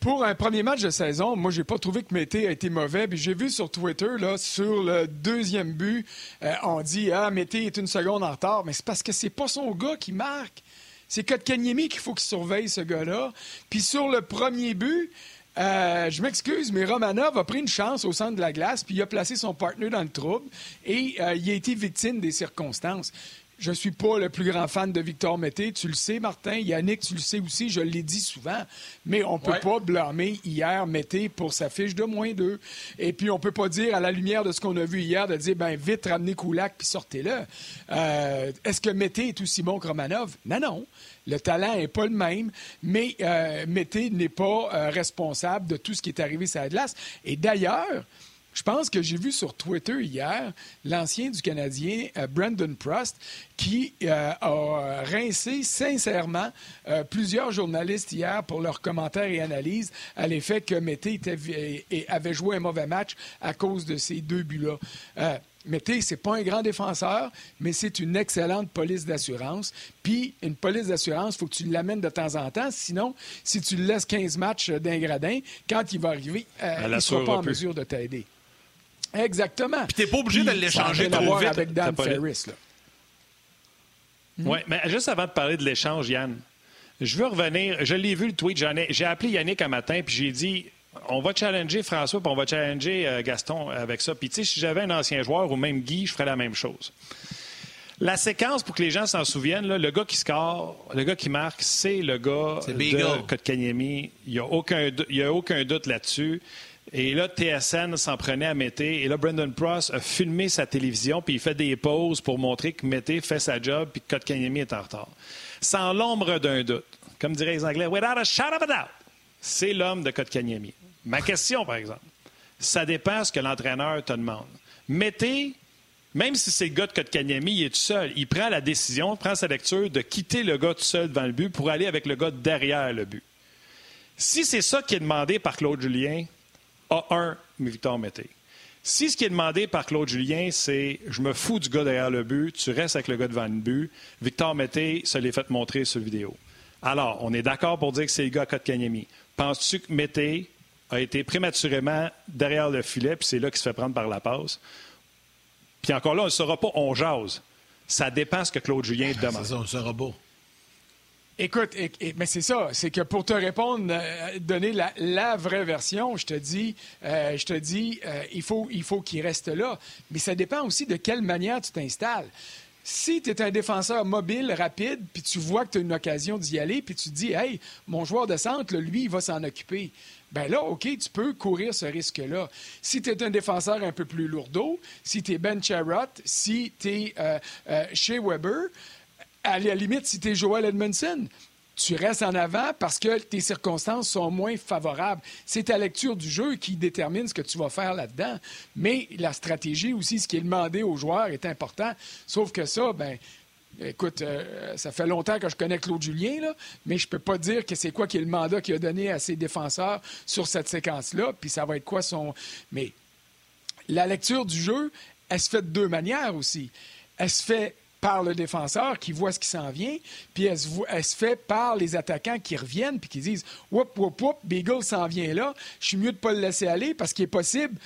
pour un premier match de saison, moi, j'ai pas trouvé que Mété a été mauvais. Puis j'ai vu sur Twitter, sur le deuxième but, euh, on dit Ah, Mété est une seconde en retard. Mais c'est parce que c'est pas son gars qui marque. C'est Kotkaniemi qu'il faut qu'il surveille ce gars-là. Puis sur le premier but, euh, je m'excuse, mais Romanov a pris une chance au centre de la glace, puis il a placé son partenaire dans le trouble, et euh, il a été victime des circonstances. Je ne suis pas le plus grand fan de Victor Mété. Tu le sais, Martin. Yannick, tu le sais aussi. Je l'ai dit souvent. Mais on ne peut pas blâmer hier Mété pour sa fiche de moins deux. Et puis, on ne peut pas dire, à la lumière de ce qu'on a vu hier, de dire, ben vite, ramenez Koulak puis sortez-le. Euh, est-ce que Mété est aussi bon que Romanov? Non, non. Le talent n'est pas le même, mais euh, Mété n'est pas euh, responsable de tout ce qui est arrivé sur la glace. Et d'ailleurs, je pense que j'ai vu sur Twitter hier l'ancien du Canadien, euh, Brandon Prost, qui euh, a rincé sincèrement euh, plusieurs journalistes hier pour leurs commentaires et analyses à l'effet que Mété avait joué un mauvais match à cause de ces deux buts-là. Mété, c'est pas un grand défenseur, mais c'est une excellente police d'assurance. Puis, une police d'assurance, il faut que tu l'amènes de temps en temps. Sinon, si tu le laisses 15 matchs d'un gradin, quand il va arriver, il ne sera pas en mesure de t'aider. Exactement. Puis t'es pas obligé de l'échanger trop vite. avec Dan Ferris. Là. Oui, mais juste avant de parler de l'échange, Yann, je veux revenir. Je l'ai vu le tweet. J'ai appelé Yannick un matin, puis j'ai dit on va challenger François, puis on va challenger euh, Gaston avec ça. Puis, tu sais, si j'avais un ancien joueur ou même Guy, je ferais la même chose. La séquence, pour que les gens s'en souviennent, le gars qui score, le gars qui marque, c'est le gars de Kotkaniemi. Il n'y a, aucun, a aucun doute là-dessus. Et là, TSN s'en prenait à Mété. Et là, Brendan Pross a filmé sa télévision, puis il fait des pauses pour montrer que Mété fait sa job, puis que Kotkaniemi est en retard. Sans l'ombre d'un doute, comme diraient les Anglais, without a shadow of a doubt, c'est l'homme de Kotkaniemi. Ma question, par exemple, ça dépend ce que l'entraîneur te demande. Mété, même si c'est le gars de Kotkaniemi, il est tout seul. Il prend la décision, prend sa lecture de quitter le gars tout seul devant le but pour aller avec le gars derrière le but. Si c'est ça qui est demandé par Claude Julien, a1, Victor Mété. Si ce qui est demandé par Claude Julien, c'est je me fous du gars derrière le but, tu restes avec le gars devant le but, Victor Mété se l'est fait montrer sur vidéo. Alors, on est d'accord pour dire que c'est le gars à Kotkaniemi. Penses-tu que Mété a été prématurément derrière le filet, puis c'est là qu'il se fait prendre par la passe? Puis encore là, on ne saura pas, on jase. Ça dépend ce que Claude Julien demande. Ça, on ne saura pas. Écoute, mais c'est ça, c'est que pour te répondre, euh, donner la, vraie version, je te dis, euh, je te dis, euh, il faut, il faut qu'il reste là. Mais ça dépend aussi de quelle manière tu t'installes. Si tu es un défenseur mobile, rapide, puis tu vois que tu as une occasion d'y aller, puis tu te dis, hey, mon joueur de centre, lui, il va s'en occuper. Ben là, OK, tu peux courir ce risque-là. Si tu es un défenseur un peu plus lourdeau, si tu es Ben Charrot, si tu es chez Weber, à la limite, si tu es Joel Edmondson, tu restes en avant parce que tes circonstances sont moins favorables. C'est ta lecture du jeu qui détermine ce que tu vas faire là-dedans. Mais la stratégie aussi, ce qui est demandé aux joueurs est important. Sauf que ça, ben, Écoute, euh, ça fait longtemps que je connais Claude Julien, là, mais je peux pas dire que c'est quoi qui est le mandat qu'il a donné à ses défenseurs sur cette séquence-là, puis ça va être quoi son... Mais la lecture du jeu, elle se fait de deux manières aussi. Elle se fait par le défenseur qui voit ce qui s'en vient, puis elle se, fait par les attaquants qui reviennent puis qui disent Whoop, whoop, whoop, Beagle s'en vient là, je suis mieux de ne pas le laisser aller parce qu'il est possible.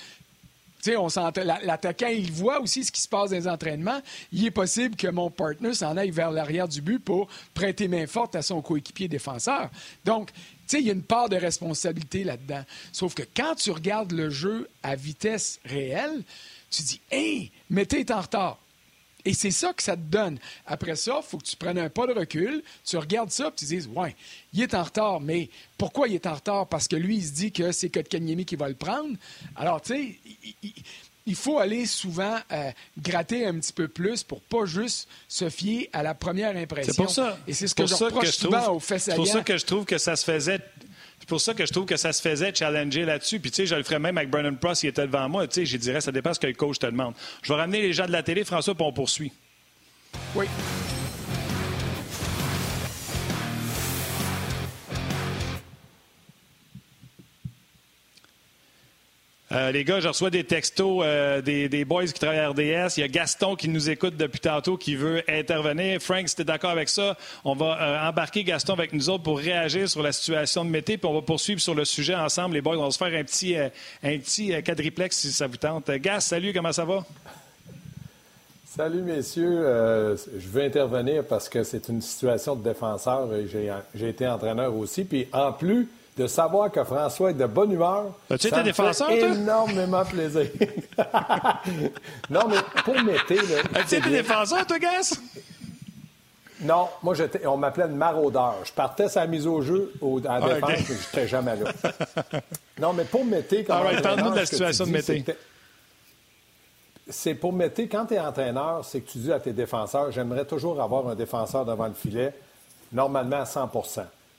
L'attaquant, il voit aussi ce qui se passe dans les entraînements. Il est possible que mon partner s'en aille vers l'arrière du but pour prêter main forte à son coéquipier défenseur. Donc, il y a une part de responsabilité là-dedans. Sauf que quand tu regardes le jeu à vitesse réelle, tu dis Hey, mais t'es en retard. Et c'est ça que ça te donne. Après ça, il faut que tu prennes un pas de recul, tu regardes ça, et tu dises, ouais, il est en retard, mais pourquoi il est en retard? Parce que lui, il se dit que c'est Kotkaniemi qui va le prendre. Alors, tu sais, il, faut aller souvent euh, gratter un petit peu plus pour pas juste se fier à la première impression. C'est pour ça. Et c'est ce que je reproche souvent aux C'est pour ça que je trouve que ça se faisait C'est pour ça que je trouve que ça se faisait challenger là-dessus. Puis, tu sais, je le ferais même avec Brennan Pross qui était devant moi. Tu sais, je dirais, ça dépend ce que le coach te demande. Je vais ramener les gens de la télé, François, puis on poursuit. Oui. Euh, les gars, je reçois des textos euh, des, des, boys qui travaillent à RDS. Il y a Gaston qui nous écoute depuis tantôt qui veut intervenir. Frank, si tu es d'accord avec ça, on va euh, embarquer Gaston avec nous autres pour réagir sur la situation de Mété, puis on va poursuivre sur le sujet ensemble. Les boys, on va se faire un petit, un petit quadriplex si ça vous tente. Gas, salut, comment ça va? Salut, messieurs. je veux intervenir parce que c'est une situation de défenseur. J'ai été entraîneur aussi. Puis en plus, de savoir que François est de bonne humeur. As-tu été défenseur, fait énormément plaisir. non, mais pour Mété... As-tu été défenseur, toi, Gas? Non, moi, on m'appelait le maraudeur. Je partais sa mise au jeu au, à la ah, défense, mais je n'étais jamais là. non, mais pour Mété... Ah, right, parle-nous de la situation de Mété. C'est pour Mété, quand tu es entraîneur, c'est que tu dis à tes défenseurs, j'aimerais toujours avoir un défenseur devant le filet, normalement à 100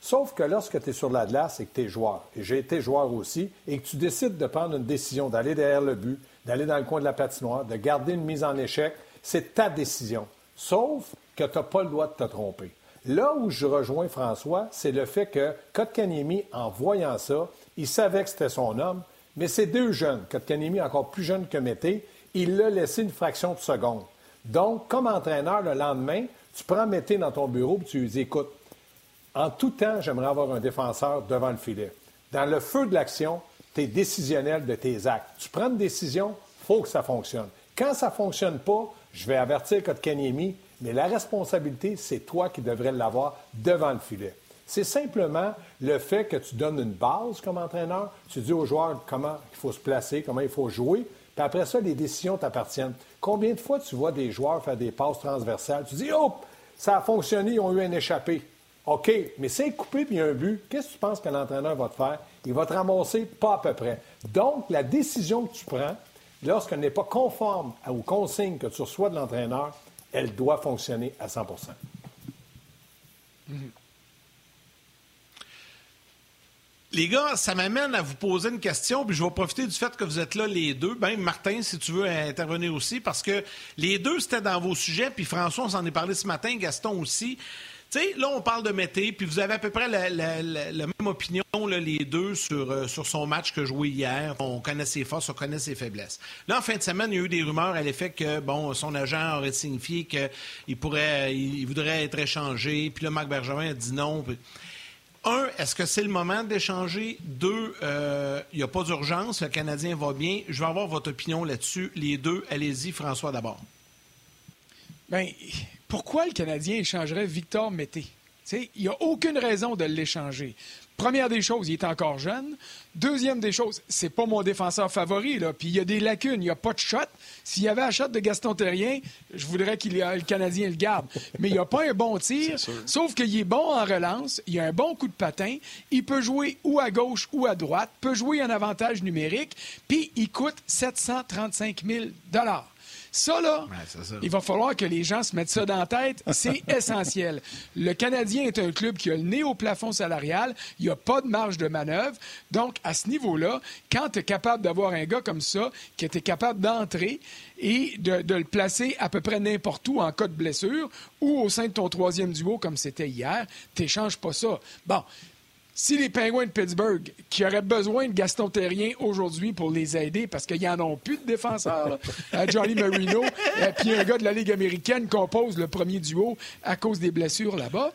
Sauf que lorsque tu es sur la glace et que tu es joueur, et j'ai été joueur aussi, et que tu décides de prendre une décision, d'aller derrière le but, d'aller dans le coin de la patinoire, de garder une mise en échec, c'est ta décision. Sauf que tu n'as pas le droit de te tromper. Là où je rejoins François, c'est le fait que Kotkaniemi, en voyant ça, il savait que c'était son homme, mais c'est deux jeunes, Kotkaniemi encore plus jeune que Mété, il l'a laissé une fraction de seconde. Donc, comme entraîneur, le lendemain, tu prends Mété dans ton bureau et tu lui dis, écoute, en tout temps, j'aimerais avoir un défenseur devant le filet. Dans le feu de l'action, tu es décisionnel de tes actes. Tu prends une décision, faut que ça fonctionne. Quand ça ne fonctionne pas, je vais avertir Kotkaniemi, mais la responsabilité, c'est toi qui devrais l'avoir devant le filet. C'est simplement le fait que tu donnes une base comme entraîneur, tu dis aux joueurs comment il faut se placer, comment il faut jouer, puis après ça, les décisions t'appartiennent. Combien de fois tu vois des joueurs faire des passes transversales, tu dis, oh, ça a fonctionné, ils ont eu un échappé. OK, mais c'est coupé puis il y a un but, qu'est-ce que tu penses que l'entraîneur va te faire? Il va te ramasser pas à peu près. Donc, la décision que tu prends, lorsqu'elle n'est pas conforme aux consignes que tu reçois de l'entraîneur, elle doit fonctionner à 100% Les gars, ça m'amène à vous poser une question, puis je vais profiter du fait que vous êtes là les deux. Ben, Martin, si tu veux intervenir aussi, parce que les deux, c'était dans vos sujets, puis François, on s'en est parlé ce matin, Gaston aussi. Là, on parle de Mété, puis vous avez à peu près la, même opinion, les deux, sur, euh, sur son match que joué hier. On connaît ses forces, on connaît ses faiblesses. Là, en fin de semaine, il y a eu des rumeurs à l'effet que, bon, son agent aurait signifié qu'il pourrait, il voudrait être échangé, puis là, Marc Bergevin a dit non. Un, est-ce que c'est le moment d'échanger? Deux, euh, il n'y a pas d'urgence, le Canadien va bien. Je veux avoir votre opinion là-dessus. Les deux, allez-y, François d'abord. Bien, pourquoi le Canadien échangerait Victor Mété? Il n'y a aucune raison de l'échanger. Première des choses, il est encore jeune. Deuxième des choses, c'est pas mon défenseur favori. Là. Puis il y a des lacunes, il n'y a pas de shot. S'il y avait un shot de Gaston Terrien, je voudrais que le Canadien le garde. Mais il n'y a pas un bon tir. Sauf qu'il est bon en relance, il a un bon coup de patin. Il peut jouer ou à gauche ou à droite, peut jouer en avantage numérique. Puis il coûte 735 000 ça, là, il va falloir que les gens se mettent ça dans la tête. C'est essentiel. Le Canadien est un club qui a le nez au plafond salarial. Il n'y a pas de marge de manœuvre. Donc, à ce niveau-là, quand tu es capable d'avoir un gars comme ça, qui était capable d'entrer et de, de, le placer à peu près n'importe où en cas de blessure ou au sein de ton troisième duo, comme c'était hier, tu pas ça. Bon, si les Penguins de Pittsburgh, qui auraient besoin de Gaston Terrien aujourd'hui pour les aider, parce qu'ils n'en ont plus de défenseurs, Johnny Marino, euh, puis un gars de la Ligue américaine compose le premier duo à cause des blessures là-bas,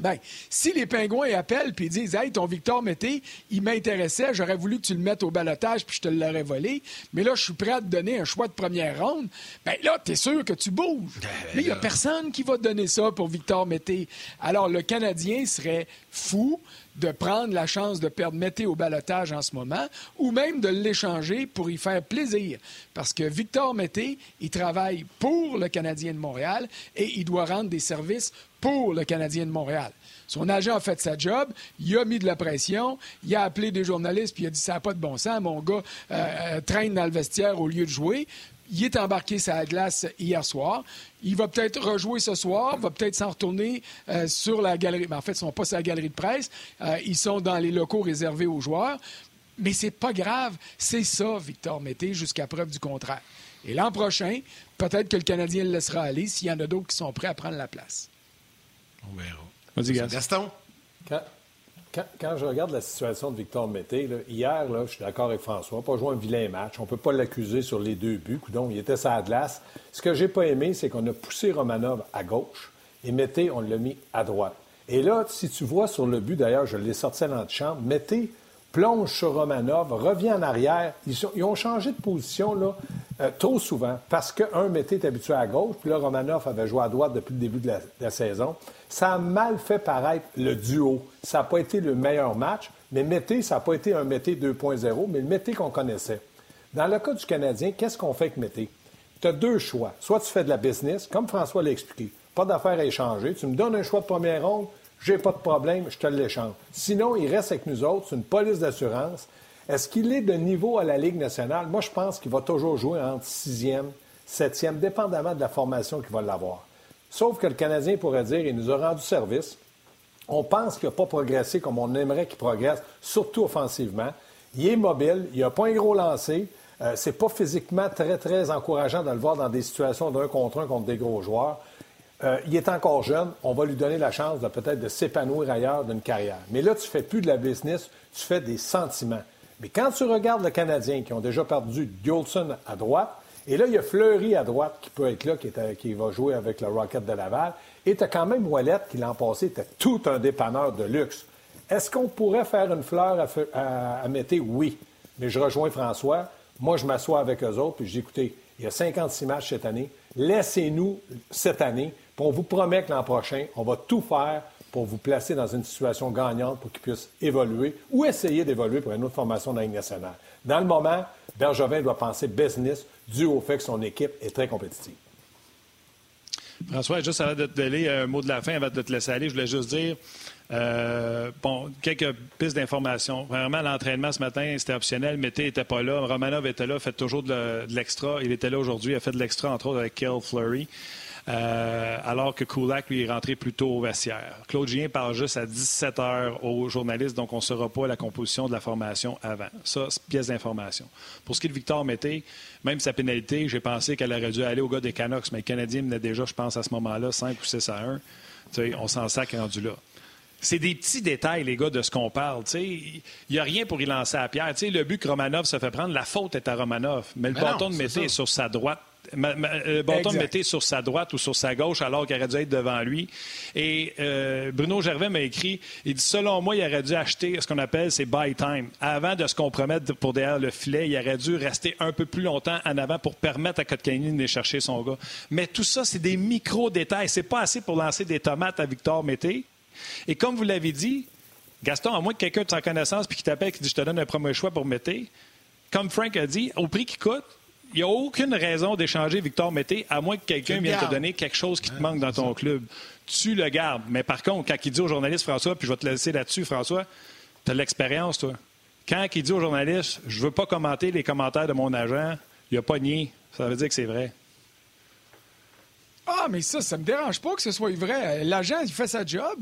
ben, si les pingouins appellent puis disent Hey, ton Victor Mété, il m'intéressait, j'aurais voulu que tu le mettes au balotage puis je te l'aurais volé, mais là, je suis prêt à te donner un choix de première ronde, ben là, t'es sûr que tu bouges. Ben, mais il n'y a personne qui va te donner ça pour Victor Mété. Alors, le Canadien serait fou de prendre la chance de perdre Mété au balotage en ce moment ou même de l'échanger pour y faire plaisir. Parce que Victor Mété, il travaille pour le Canadien de Montréal et il doit rendre des services pour le Canadien de Montréal. Son agent a fait sa job, il a mis de la pression, il a appelé des journalistes puis il a dit ça n'a pas de bon sens, mon gars euh, euh, traîne dans le vestiaire au lieu de jouer. Il est embarqué sur la glace hier soir. Il va peut-être rejouer ce soir, va peut-être s'en retourner euh, sur la galerie. Mais en fait, ils ne sont pas sur la galerie de presse. Euh, ils sont dans les locaux réservés aux joueurs. Mais c'est pas grave. C'est ça, Victor Mété, jusqu'à preuve du contraire. Et l'an prochain, peut-être que le Canadien le laissera aller s'il y en a d'autres qui sont prêts à prendre la place. On verra. Vas-y, Gaston. Quand, je regarde la situation de Victor Mété, hier, je suis d'accord avec François, pas joué un vilain match. On ne peut pas l'accuser sur les deux buts. Donc, il était sa glace. Ce que j'ai pas aimé, c'est qu'on a poussé Romanov à gauche et Mété, on l'a mis à droite. Et là, si tu vois sur le but, d'ailleurs, je l'ai sorti à l'antichambre, Mété plonge sur Romanov, revient en arrière. Ils, ont changé de position là, euh, trop souvent parce qu'un Mété est habitué à gauche, puis là, Romanov avait joué à droite depuis le début de la, saison. Ça a mal fait paraître le duo. Ça n'a pas été le meilleur match, mais Mété, ça n'a pas été un Mété 2.0, mais le Mété qu'on connaissait. Dans le cas du Canadien, qu'est-ce qu'on fait avec Mété? Tu as deux choix. Soit tu fais de la business, comme François l'a expliqué. Pas d'affaires à échanger. Tu me donnes un choix de première ronde, j'ai pas de problème, je te l'échange. Sinon, il reste avec nous autres, c'est une police d'assurance. Est-ce qu'il est de niveau à la Ligue nationale? Moi, je pense qu'il va toujours jouer entre sixième, septième, dépendamment de la formation qu'il va l'avoir. Sauf que le Canadien pourrait dire, il nous a rendu service. On pense qu'il n'a pas progressé comme on aimerait qu'il progresse, surtout offensivement. Il est mobile, il n'a pas un gros lancé. Euh, c'est pas physiquement très, très encourageant de le voir dans des situations d'un contre un contre des gros joueurs. Euh, il est encore jeune, on va lui donner la chance de peut-être de s'épanouir ailleurs d'une carrière. Mais là, tu fais plus de la business, tu fais des sentiments. Mais quand tu regardes le Canadien qui ont déjà perdu Gilson à droite, et là, il y a Fleury à droite qui peut être là, qui, va jouer avec le Rocket de Laval, et tu as quand même Ouellette qui l'an passé était tout un dépanneur de luxe. Est-ce qu'on pourrait faire une fleur à, à, Oui. Mais je rejoins François. Moi, je m'assois avec eux autres, puis je dis écoutez, il y a 56 matchs cette année. Laissez-nous cette année on vous promet que l'an prochain, on va tout faire pour vous placer dans une situation gagnante pour qu'il puisse évoluer ou essayer d'évoluer pour une autre formation dans la nationale. Dans le moment, Bergevin doit penser business dû au fait que son équipe est très compétitive. François, juste avant de te donner un mot de la fin, avant de te laisser aller, je voulais juste dire, euh, quelques pistes d'information. Vraiment, l'entraînement ce matin, c'était optionnel. Mété n'était pas là. Romanov était là, fait toujours de l'extra. Il était là aujourd'hui, il a fait de l'extra, entre autres, avec Kel Fleury. Euh, alors que Kulak, lui, est rentré plus tôt au vestiaire. Claude Gien parle juste à 17 heures aux journalistes, donc on ne saura pas la composition de la formation avant. Ça, c'est pièce d'information. Pour ce qui est de Victor Mété, même sa pénalité, j'ai pensé qu'elle aurait dû aller au gars des Canucks, mais le Canadien menait déjà, je pense, à ce moment-là, 5 ou 6 à 1. sais, on s'en sac rendu là. C'est des petits détails, les gars, de ce qu'on parle. Il n'y a rien pour y lancer à pierre. le but que Romanov se fait prendre, la faute est à Romanov. Mais le bâton de Mété est sur sa droite le bâton mettait sur sa droite ou sur sa gauche alors qu'il aurait dû être devant lui. Et euh, Bruno Gervais m'a écrit, il dit, selon moi, il aurait dû acheter ce qu'on appelle ses buy time. Avant de se compromettre pour derrière le filet, il aurait dû rester un peu plus longtemps en avant pour permettre à Kotkaniemi d'aller chercher son gars. Mais tout ça, c'est des micro-détails. C'est pas assez pour lancer des tomates à Victor Mété. Et comme vous l'avez dit, Gaston, à moins que quelqu'un de sa connaissance puis qui t'appelle qui dit je te donne un premier choix pour Mété, comme Frank a dit, au prix qu'il coûte, il n'y a aucune raison d'échanger Victor Mété, à moins que quelqu'un vienne te donner quelque chose qui te manque dans ton club. Tu le gardes. Mais par contre, quand il dit au journaliste, François, puis je vais te laisser là-dessus, François, tu as l'expérience, toi. Quand il dit au journaliste, je ne veux pas commenter les commentaires de mon agent, il a pas nié. Ça veut dire que c'est vrai. Ah, mais ça, ça me dérange pas que ce soit vrai. L'agent, il fait sa job.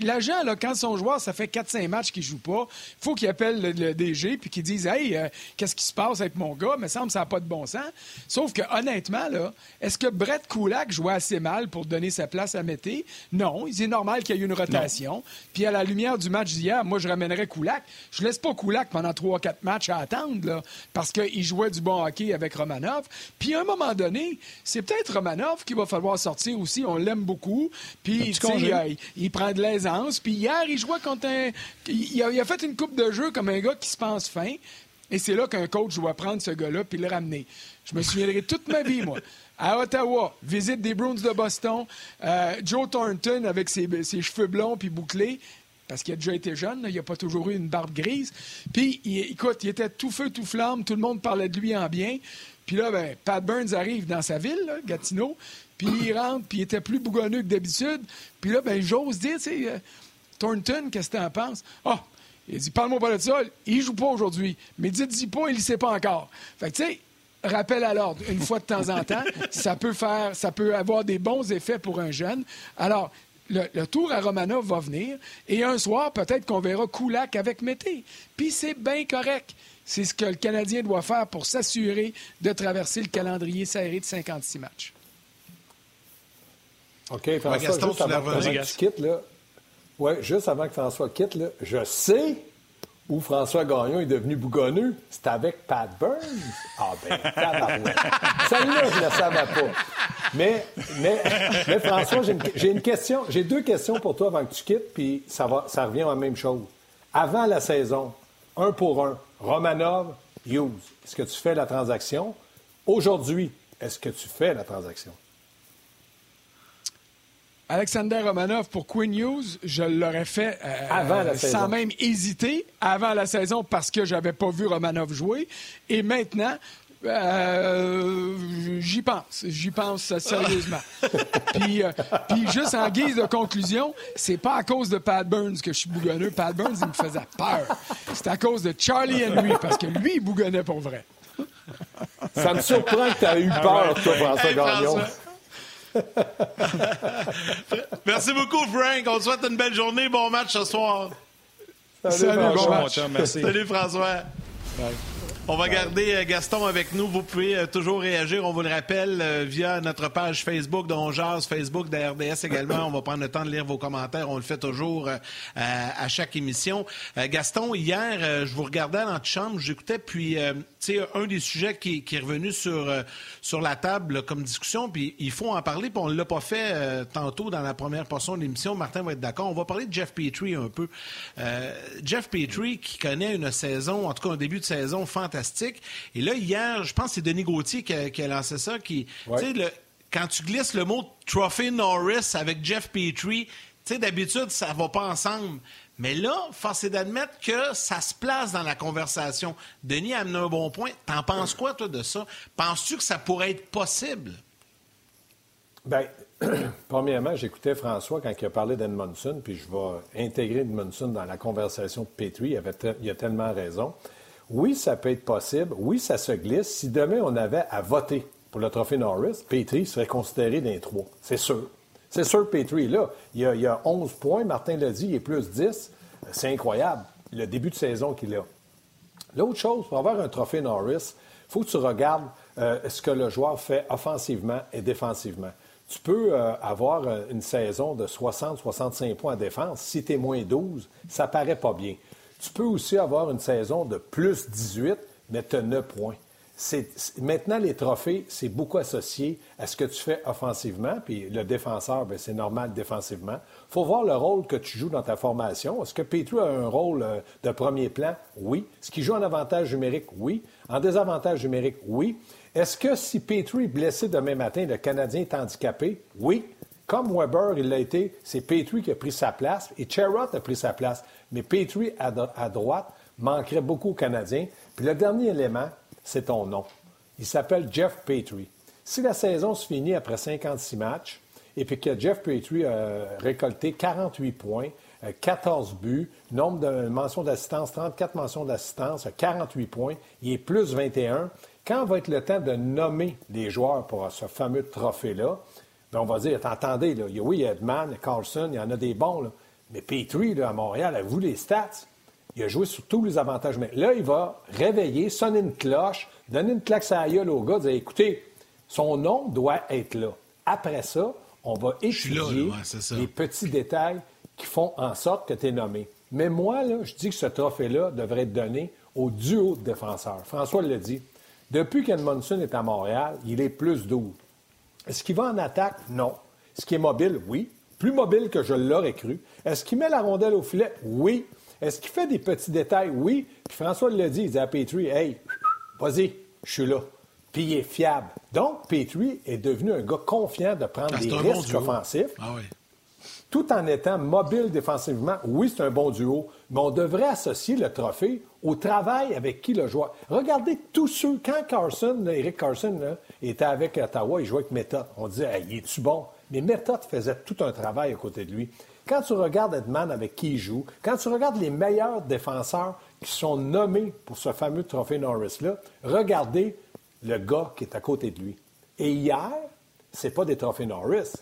L'agent, là, quand son joueur, ça fait 4-5 matchs qu'il joue pas, il faut qu'il appelle le, DG puis qu'il dise Hey, euh, qu'est-ce qui se passe avec mon gars? Me semble que ça n'a pas de bon sens. Sauf que, honnêtement, là, est-ce que Brett Kulak jouait assez mal pour donner sa place à Mété? Non. C'est normal qu'il y ait une rotation. Puis, à la lumière du match d'hier, moi, je ramènerais Kulak. Je laisse pas Kulak pendant 3-4 matchs à attendre, là, parce qu'il jouait du bon hockey avec Romanov. Puis, à un moment donné, c'est peut-être Romanov Romanov qu'il va falloir sortir aussi. On l'aime beaucoup. Puis, il, il, prend de l'aisance. Puis hier, il jouait contre un. Il a, fait une coupe de jeu comme un gars qui se pense fin. Et c'est là qu'un coach doit prendre ce gars-là puis le ramener. Je me souviendrai toute ma vie, moi. À Ottawa, visite des Bruins de Boston. Euh, Joe Thornton avec ses, cheveux blonds puis bouclés parce qu'il a déjà été jeune, il n'a pas toujours eu une barbe grise. Puis, écoute, il était tout feu, tout flamme, tout le monde parlait de lui en bien. Puis là, ben, Pat Burns arrive dans sa ville, Gatineau, puis il rentre, puis il était plus bougonneux que d'habitude. Puis là, ben, j'ose dire, tu sais, euh, Thornton, qu'est-ce que tu en penses? Ah, il dit, parle-moi pas de ça, il joue pas aujourd'hui. Mais dites-y pas, il ne sait pas encore. Fait que, tu sais, rappel à l'ordre, une fois de temps en temps, ça peut faire, ça peut avoir des bons effets pour un jeune. Alors, le, tour à Romanov va venir et un soir, peut-être qu'on verra Koulak avec Mété. Puis c'est bien correct. C'est ce que le Canadien doit faire pour s'assurer de traverser le calendrier serré de 56 matchs. OK, François, juste avant que tu quittes, là, ouais, juste avant que François quitte, là, je sais où François Gagnon est devenu bougonneux, c'était avec Pat Burns. Ah ben, tabarouette. Celle-là, je ne la savais pas. Mais, François, j'ai une, question, j'ai deux questions pour toi avant que tu quittes, puis ça revient à la même chose. Avant la saison, un pour un, Romanov, Hughes, est-ce que tu fais la transaction? Aujourd'hui, est-ce que tu fais la transaction? Alexander Romanov pour Quinn News, je l'aurais fait euh, sans même hésiter avant la saison parce que j'avais pas vu Romanov jouer. Et maintenant, euh, j'y pense. J'y pense sérieusement. puis, euh, puis, juste en guise de conclusion, c'est pas à cause de Pat Burns que je suis bougonneux. Pat Burns, il me faisait peur. C'est à cause de Charlie Henry parce que lui, il bougonnait pour vrai. Ça me surprend que tu aies eu peur, toi, François Gagnon. Merci beaucoup, Frank. On te souhaite une belle journée. Bon match ce soir. Salut, bon Merci. Salut, François. On va garder euh, Gaston avec nous. Vous pouvez euh, toujours réagir, on vous le rappelle, euh, via notre page Facebook de Facebook de RDS également. On va prendre le temps de lire vos commentaires. On le fait toujours à chaque émission. Gaston, hier, je vous regardais dans la chambre, j'écoutais, puis sais, un des sujets qui, est revenu sur, sur la table comme discussion, puis il faut en parler, puis on ne l'a pas fait tantôt dans la première portion de l'émission. Martin va être d'accord. On va parler de Jeff Petrie un peu. Jeff Petrie qui connaît une saison, en tout cas un début de saison fantastique et là, hier, je pense que c'est Denis Gauthier qui a, lancé ça, qui, quand tu glisses le mot Trophy Norris avec Jeff Petrie, d'habitude, ça va pas ensemble. Mais là, force est d'admettre que ça se place dans la conversation. Denis a amené un bon point. T'en penses quoi, toi, de ça? Penses-tu que ça pourrait être possible? Bien, premièrement, j'écoutais François quand il a parlé d'Edmondson, puis je vais intégrer Edmondson dans la conversation de Petrie. Il, avait il a tellement raison. Oui, ça peut être possible. Oui, ça se glisse. Si demain, on avait à voter pour le trophée Norris, Petrie serait considéré d'un trois. C'est sûr. C'est sûr, Petrie, là, il y, a, 11 points. Martin l'a dit, il est plus 10. C'est incroyable, le début de saison qu'il a. L'autre chose, pour avoir un trophée Norris, il faut que tu regardes euh, ce que le joueur fait offensivement et défensivement. Tu peux euh, avoir euh, une saison de 60-65 points en défense. Si tu es moins 12, ça paraît pas bien. Tu peux aussi avoir une saison de plus 18, mais tu as 9 points. maintenant, les trophées, c'est beaucoup associé à ce que tu fais offensivement, puis le défenseur, ben, c'est normal défensivement. Il faut voir le rôle que tu joues dans ta formation. Est-ce que Petru a un rôle euh, de premier plan? Oui. Est-ce qu'il joue en avantage numérique? Oui. En désavantage numérique? Oui. Est-ce que si Petru est blessé demain matin, le Canadien est handicapé? Oui. Comme Weber, il l'a été, c'est Petrie qui a pris sa place et Cherrott a pris sa place. Mais Petrie, à, droite, manquerait beaucoup aux Canadiens. Puis le dernier élément, c'est ton nom. Il s'appelle Jeff Petrie. Si la saison se finit après 56 matchs et puis que Jeff Petrie a récolté 48 points, 14 euh, buts, nombre de mentions d'assistance, 34 mentions d'assistance, 48 points, il est plus 21. Quand va être le temps de nommer les joueurs pour ce fameux trophée-là? Bien, on va dire, attendez, oui, il y a Edman, Carlson, il y en a des bons. Mais Petrie, là, à Montréal, a vous les stats? Il a joué sur tous les avantages. Mais là, il va réveiller, sonner une cloche, donner une claque à la gueule au gars, dire écoutez, son nom doit être là. Après ça, on va étudier les petits détails qui font en sorte que tu es nommé. Mais moi, là, je dis que ce trophée-là devrait être donné au duo de défenseurs. François l'a dit. Depuis qu'Edmondson est à Montréal, il est plus doux. Est-ce qu'il va en attaque? Non. Est-ce qu'il est mobile? Oui. Plus mobile que je l'aurais cru. Est-ce qu'il met la rondelle au filet? Oui. Est-ce qu'il fait des petits détails? Oui. Puis François l'a dit, il dit à Petrie, hey, vas-y, je suis là. Puis il est fiable. Donc, Petrie est devenu un gars confiant de prendre ah, des risques offensifs. Ah oui tout en étant mobile défensivement. Oui, c'est un bon duo, mais on devrait associer le trophée au travail avec qui le joueur. Regardez tous ceux, quand Carson, Eric Carson, était avec Ottawa, il jouait avec Méthode. On disait, il est-tu bon? Mais Méthode faisait tout un travail à côté de lui. Quand tu regardes Edman avec qui il joue, quand tu regardes les meilleurs défenseurs qui sont nommés pour ce fameux trophée Norris-là, regardez le gars qui est à côté de lui. Et hier, c'est pas des trophées Norris,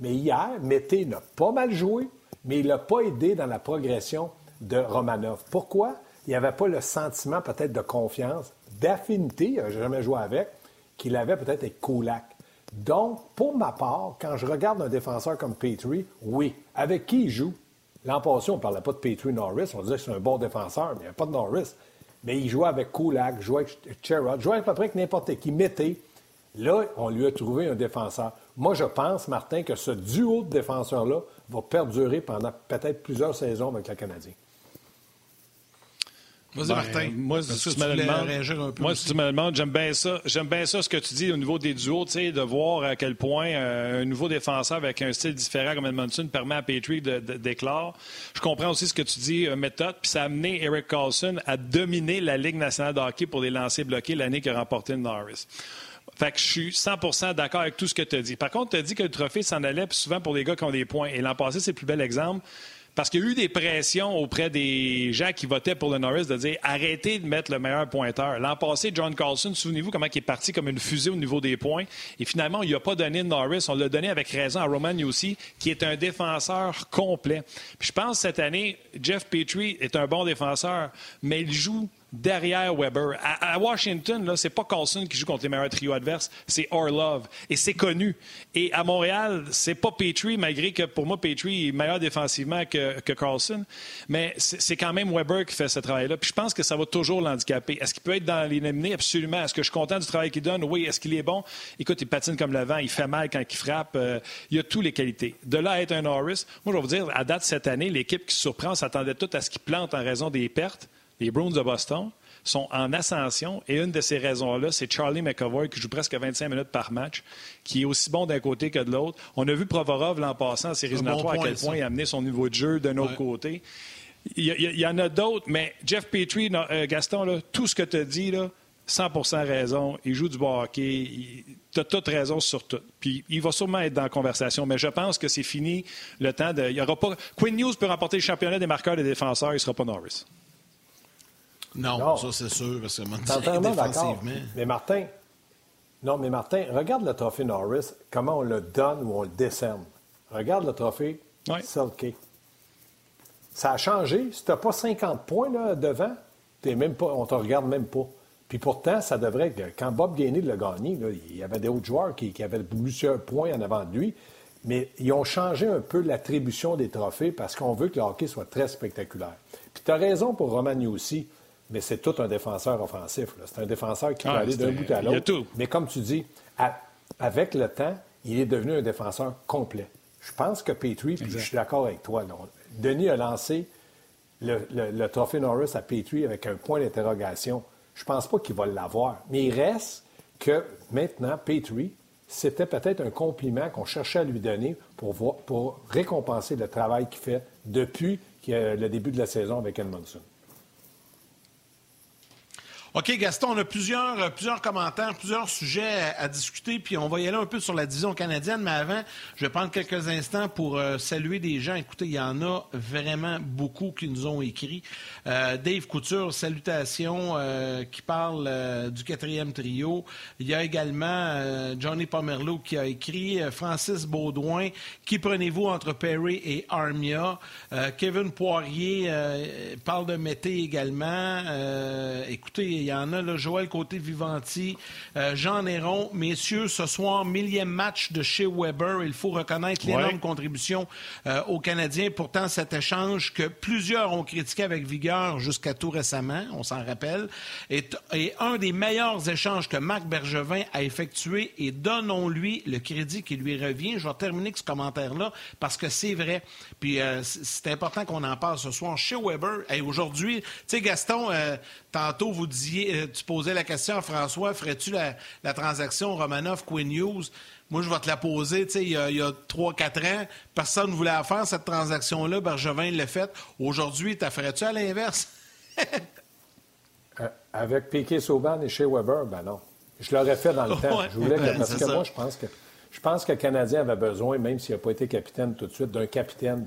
mais hier, Mété n'a pas mal joué, mais il n'a pas aidé dans la progression de Romanov. Pourquoi? Il n'y avait pas le sentiment peut-être de confiance, d'affinité, il jamais joué avec, qu'il avait peut-être avec Kulak. Donc, pour ma part, quand je regarde un défenseur comme Petrie, oui. Avec qui il joue? L'an passé, on ne parlait pas de Petrie Norris. On disait que c'est un bon défenseur, mais il n'y a pas de Norris. Mais il jouait avec Kulak, jouait avec Cherrod, jouait à peu près n'importe qui. Mettait. Là, on lui a trouvé un défenseur. Moi, je pense, Martin, que ce duo de défenseurs-là va perdurer pendant peut-être plusieurs saisons avec le Canadien. Vas-y, ben, Martin. Moi, si tu, me moi, si tu me demandes, j'aime bien ça. J'aime bien ça, ce que tu dis au niveau des duos, de voir à quel point euh, un nouveau défenseur avec un style différent comme Edmondson permet à Patrick d'éclore. Je comprends aussi ce que tu dis, euh, méthode, puis ça a amené Eric Carlson à dominer la Ligue nationale de hockey pour les lancers bloqués l'année qu'il a remporté le Norris. Fait que je suis 100% d'accord avec tout ce que tu as dit. Par contre, tu as dit que le trophée s'en allait souvent pour les gars qui ont des points. Et l'an passé, c'est le plus bel exemple. Parce qu'il y a eu des pressions auprès des gens qui votaient pour le Norris de dire arrêtez de mettre le meilleur pointeur. L'an passé, John Carlson, souvenez-vous comment il est parti comme une fusée au niveau des points? Et finalement, il n'a pas donné de Norris. On l'a donné avec raison à Roman aussi, qui est un défenseur complet. Je pense cette année, Jeff Petrie est un bon défenseur, mais il joue derrière Weber. À, Washington, là, c'est pas Carlson qui joue contre les meilleurs trios adverses, c'est Orlov. Et c'est connu. Et à Montréal, c'est pas Petrie, malgré que pour moi, Petrie est meilleur défensivement que, Carlson. Mais c'est quand même Weber qui fait ce travail-là. Puis je pense que ça va toujours l'handicaper. Est-ce qu'il peut être dans l'éliminer? Absolument. Est-ce que je suis content du travail qu'il donne? Oui. Est-ce qu'il est bon? Écoute, il patine comme le vent, il fait mal quand il frappe. Euh, il a toutes les qualités. De là à être un Norris, moi, je vais vous dire, à date cette année, l'équipe qui surprend s'attendait tout à ce qu'il plante en raison des pertes les Bruins de Boston sont en ascension et une de ces raisons-là, c'est Charlie McAvoy qui joue presque 25 minutes par match, qui est aussi bon d'un côté que de l'autre. On a vu Provorov l'an passant en séries à quel point il a amené son niveau de jeu d'un autre côté. Il y, en a d'autres, mais Jeff Petrie, euh, Gaston, tout ce que tu as dit, là, 100 raison. Il joue du bon hockey. Tu as toute raison sur tout. Puis il va sûrement être dans la conversation, mais je pense que c'est fini le temps de. Il y aura pas. Quinn News peut remporter le championnat des marqueurs et des défenseurs, il ne sera pas Norris. Non, ça c'est sûr, parce que d'accord. Mais Martin, non, mais Martin, regarde le trophée Norris, comment on le donne ou on le décerne. Regarde le trophée oui. Selke. Ça a changé. Si tu n'as pas 50 points là, devant, es même pas, on ne te regarde même pas. Puis pourtant, ça devrait Quand Bob Gainey l'a gagné, il y avait des autres joueurs qui, qui, avaient plusieurs points en avant de lui. Mais ils ont changé un peu l'attribution des trophées parce qu'on veut que le hockey soit très spectaculaire. Puis tu as raison pour Romagny aussi mais c'est tout un défenseur offensif. C'est un défenseur qui peut ah, aller d'un bout à l'autre. Mais comme tu dis, avec le temps, il est devenu un défenseur complet. Je pense que Petrie, puis je suis d'accord avec toi, Denis a lancé le, trophée Norris à Petrie avec un point d'interrogation. Je ne pense pas qu'il va l'avoir. Mais il reste que maintenant, Petrie, c'était peut-être un compliment qu'on cherchait à lui donner pour, pour récompenser le travail qu'il fait depuis le début de la saison avec Edmondson. OK, Gaston, on a plusieurs, euh, plusieurs commentaires, plusieurs sujets à, discuter, puis on va y aller un peu sur la division canadienne, mais avant, je vais prendre quelques instants pour euh, saluer des gens. Écoutez, il y en a vraiment beaucoup qui nous ont écrit. Euh, Dave Couture, salutations, qui parle du quatrième trio. Il y a également Johnny Pomerleau qui a écrit, Francis Baudouin, qui prenez-vous entre Perry et Armia? Kevin Poirier parle de Mété également. écoutez, y en a, le Joël Côté-Vivanti, euh, Jean Néron. Messieurs, ce soir, millième match de chez Weber. Il faut reconnaître l'énorme contribution euh, aux Canadiens. Pourtant, cet échange que plusieurs ont critiqué avec vigueur jusqu'à tout récemment, on s'en rappelle, est, un des meilleurs échanges que Marc Bergevin a effectué et donnons-lui le crédit qui lui revient. Je vais terminer ce commentaire-là parce que c'est vrai. Puis euh, c'est important qu'on en parle ce soir. Chez Weber, et aujourd'hui, tu sais, Gaston, tantôt, vous disiez euh, tu posais la question à François, ferais-tu la, transaction Romanov-Quinn News? Moi, je vais te la poser. Il y a, a 3-4 ans, personne ne voulait faire cette transaction-là. Bergevin l'a fait. Aujourd'hui, tu ferais-tu à l'inverse? Euh, avec Piquet Sauban et chez Weber, ben non. Je l'aurais fait dans le temps. Je voulais que, parce que moi, je pense que je pense que le Canadien avait besoin, même s'il n'a pas été capitaine tout de suite, d'un capitaine,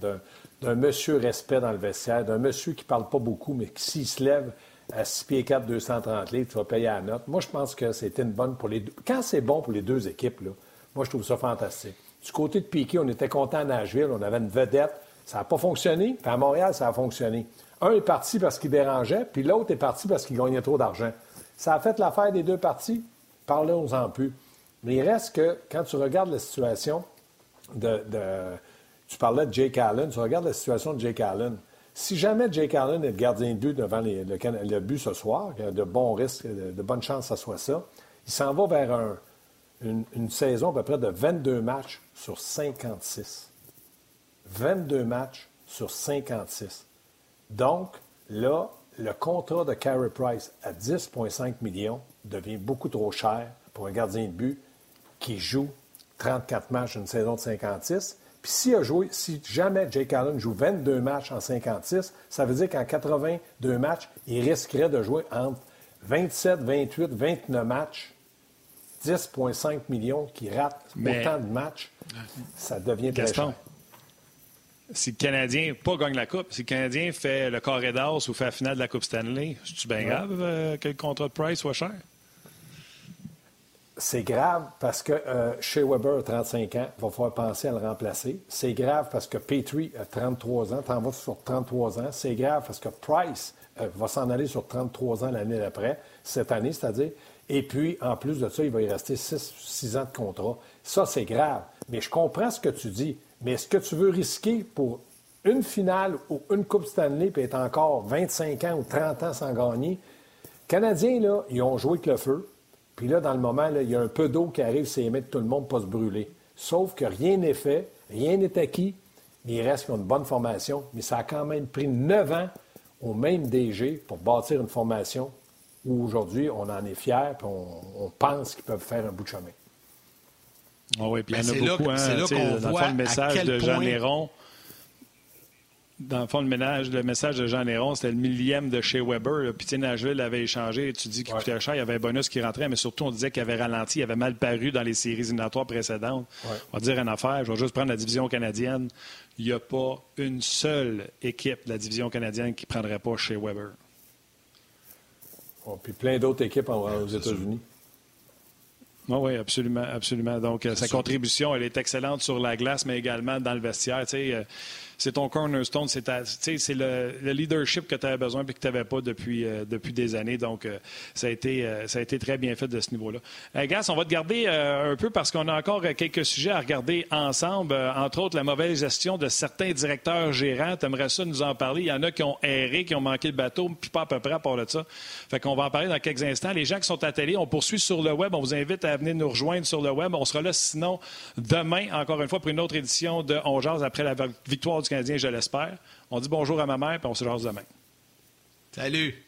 d'un monsieur respect dans le vestiaire, d'un monsieur qui ne parle pas beaucoup, mais qui, s'il se lève, à 6 pieds 4, 230 livres, tu vas payer à la note. Moi, je pense que c'était une bonne pour les deux. Quand c'est bon pour les deux équipes, là, moi, je trouve ça fantastique. Du côté de Piquet, on était content à Nashville, on avait une vedette. Ça n'a pas fonctionné. Puis à Montréal, ça a fonctionné. Un est parti parce qu'il dérangeait, puis l'autre est parti parce qu'il gagnait trop d'argent. Ça a fait l'affaire des deux parties. Parlons-en plus. Mais il reste que, quand tu regardes la situation de, Tu parlais de Jake Allen, tu regardes la situation de Jake Allen. Si jamais Jake Allen est le gardien de but devant le, but ce soir, il y a de bons risques, de, bonnes chances que ça soit ça, il s'en va vers une, une, saison à peu près de 22 matchs sur 56. 22 matchs sur 56. Donc, là, le contrat de Carey Price à 10,5 millions devient beaucoup trop cher pour un gardien de but qui joue 34 matchs une saison de 56. Puis si, a joué, si jamais Jake Allen joue 22 matchs en 56, ça veut dire qu'en 82 matchs, il risquerait de jouer entre 27, 28, 29 matchs. 10,5 millions qui ratent autant de matchs, ça devient très cher si le Canadien pas gagne la Coupe, si le Canadien fait le carré d'as ou fait la finale de la Coupe Stanley, c'est-tu bien grave euh, que le contrat de Price soit cher? C'est grave parce que euh, Weber a 35 ans, va falloir penser à le remplacer. C'est grave parce que Petrie a 33 ans, t'en vas sur 33 ans. C'est grave parce que Price euh, va s'en aller sur 33 ans l'année d'après, cette année, c'est-à-dire. Et puis, en plus de ça, il va y rester 6 ans de contrat. Ça, c'est grave. Mais je comprends ce que tu dis. Mais est-ce que tu veux risquer pour une finale ou une Coupe Stanley puis être encore 25 ans ou 30 ans sans gagner? Canadiens, là, ils ont joué avec le feu. Puis là, dans le moment, il y a un peu d'eau qui arrive, c'est émettre tout le monde pas se brûler. Sauf que rien n'est fait, rien n'est acquis. Il reste qu'ils ont une bonne formation, mais ça a quand même pris neuf ans au même DG pour bâtir une formation où aujourd'hui, on en est fier et on, on pense qu'ils peuvent faire un bout de chemin. Ah oui, puis il y en a beaucoup. Hein, c'est là, qu'on voit le message de Jean Néron. Dans le fond, le, ménage, le message de Jean Néron, c'était le millième de chez Weber. Puis, tu Nashville avait échangé. Tu dis qu'il coûtait cher, il y avait un bonus qui rentrait, mais surtout, on disait qu'il avait ralenti, il avait mal paru dans les séries éliminatoires précédentes. On va dire une affaire, je vais juste prendre la division canadienne. Il n'y a pas une seule équipe de la division canadienne qui ne prendrait pas chez Weber. puis plein d'autres équipes aux États-Unis. Oui, oui, absolument, absolument. Donc, euh, sa contribution, elle est excellente sur la glace, mais également dans le vestiaire. Tu sais, euh, c'est ton cornerstone, c'est le, le, leadership que tu avais besoin et que tu n'avais pas depuis, euh, depuis des années. Donc, euh, ça, a été, euh, ça a été très bien fait de ce niveau-là. Gas, on va te garder un peu parce qu'on a encore quelques sujets à regarder ensemble, entre autres la mauvaise gestion de certains directeurs gérants. Tu aimerais ça nous en parler? Il y en a qui ont erré, qui ont manqué le bateau, puis pas à peu près à part de ça. Fait qu'on va en parler dans quelques instants. Les gens qui sont à télé, on poursuit sur le web. On vous invite à venir nous rejoindre sur le web. On sera là sinon demain, encore une fois, pour une autre édition de On Jase après la victoire du Canadien, je l'espère. On dit bonjour à ma mère, puis on se jase demain. Salut!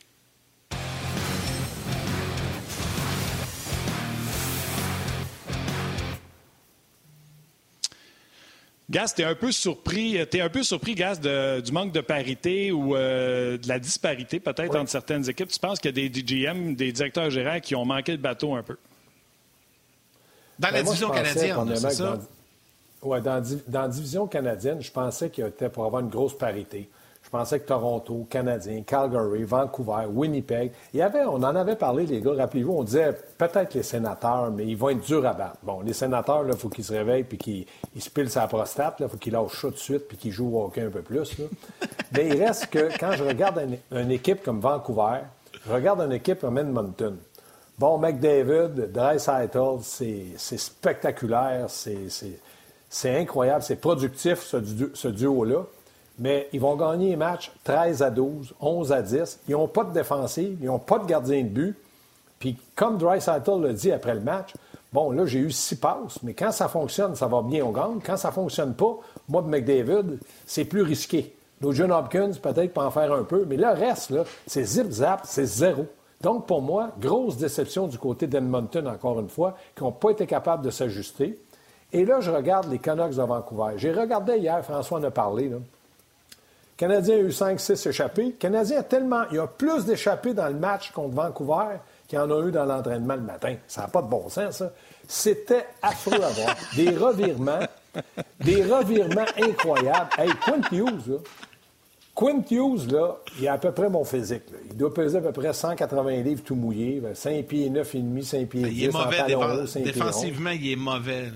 Gaz, t'es un peu surpris, es un peu surpris, Gaz, du manque de parité ou euh, de la disparité peut-être entre certaines équipes. Tu penses qu'il y a des DGM, des directeurs gérants qui ont manqué le bateau un peu? Dans la ben, division canadienne, c'est ça? Oui, dans, dans la division canadienne, je pensais qu'il était pour avoir une grosse parité. Je pensais que Toronto, Canadien, Calgary, Vancouver, Winnipeg, il y avait, on en avait parlé, les gars, rappelez-vous, on disait peut-être les sénateurs, mais ils vont être durs à battre. Bon, les sénateurs, il faut qu'ils se réveillent puis qu'ils se pilent sa prostate, il faut qu'ils lâchent ça tout de suite puis qu'ils jouent au hockey un peu plus. mais il reste que quand je regarde une, équipe comme Vancouver, je regarde une équipe comme Edmonton. Bon, McDavid, Dreisaitl, c'est spectaculaire, c'est c'est incroyable, c'est productif, ce, duo-là. Mais ils vont gagner les matchs 13 à 12, 11 à 10. Ils n'ont pas de défensive, ils n'ont pas de gardien de but. Puis, comme Dry l'a dit après le match, bon, là, j'ai eu six passes, mais quand ça fonctionne, ça va bien, on gagne. Quand ça ne fonctionne pas, moi, McDavid, c'est plus risqué. Nos John Hopkins, peut-être, peut en faire un peu, mais le reste, c'est zip-zap, c'est zéro. Donc, pour moi, grosse déception du côté d'Edmonton, encore une fois, qui n'ont pas été capables de s'ajuster. Et là, je regarde les Canucks de Vancouver. J'ai regardé hier, François en a parlé. Le Canadien a eu 5-6 échappés. Le Canadien a tellement. Il y a plus d'échappés dans le match contre Vancouver qu'il y en a eu dans l'entraînement le matin. Ça n'a pas de bon sens, ça. C'était affreux à voir. Des revirements. Des revirements incroyables. Hey, Quint Hughes, là. Quint Hughes, là, il a à peu près mon physique. Il doit peser à peu près 180 livres tout mouillé, 5 pieds 9 et demi, 5 pieds 10. Il est mauvais. défensivement, il est mauvais.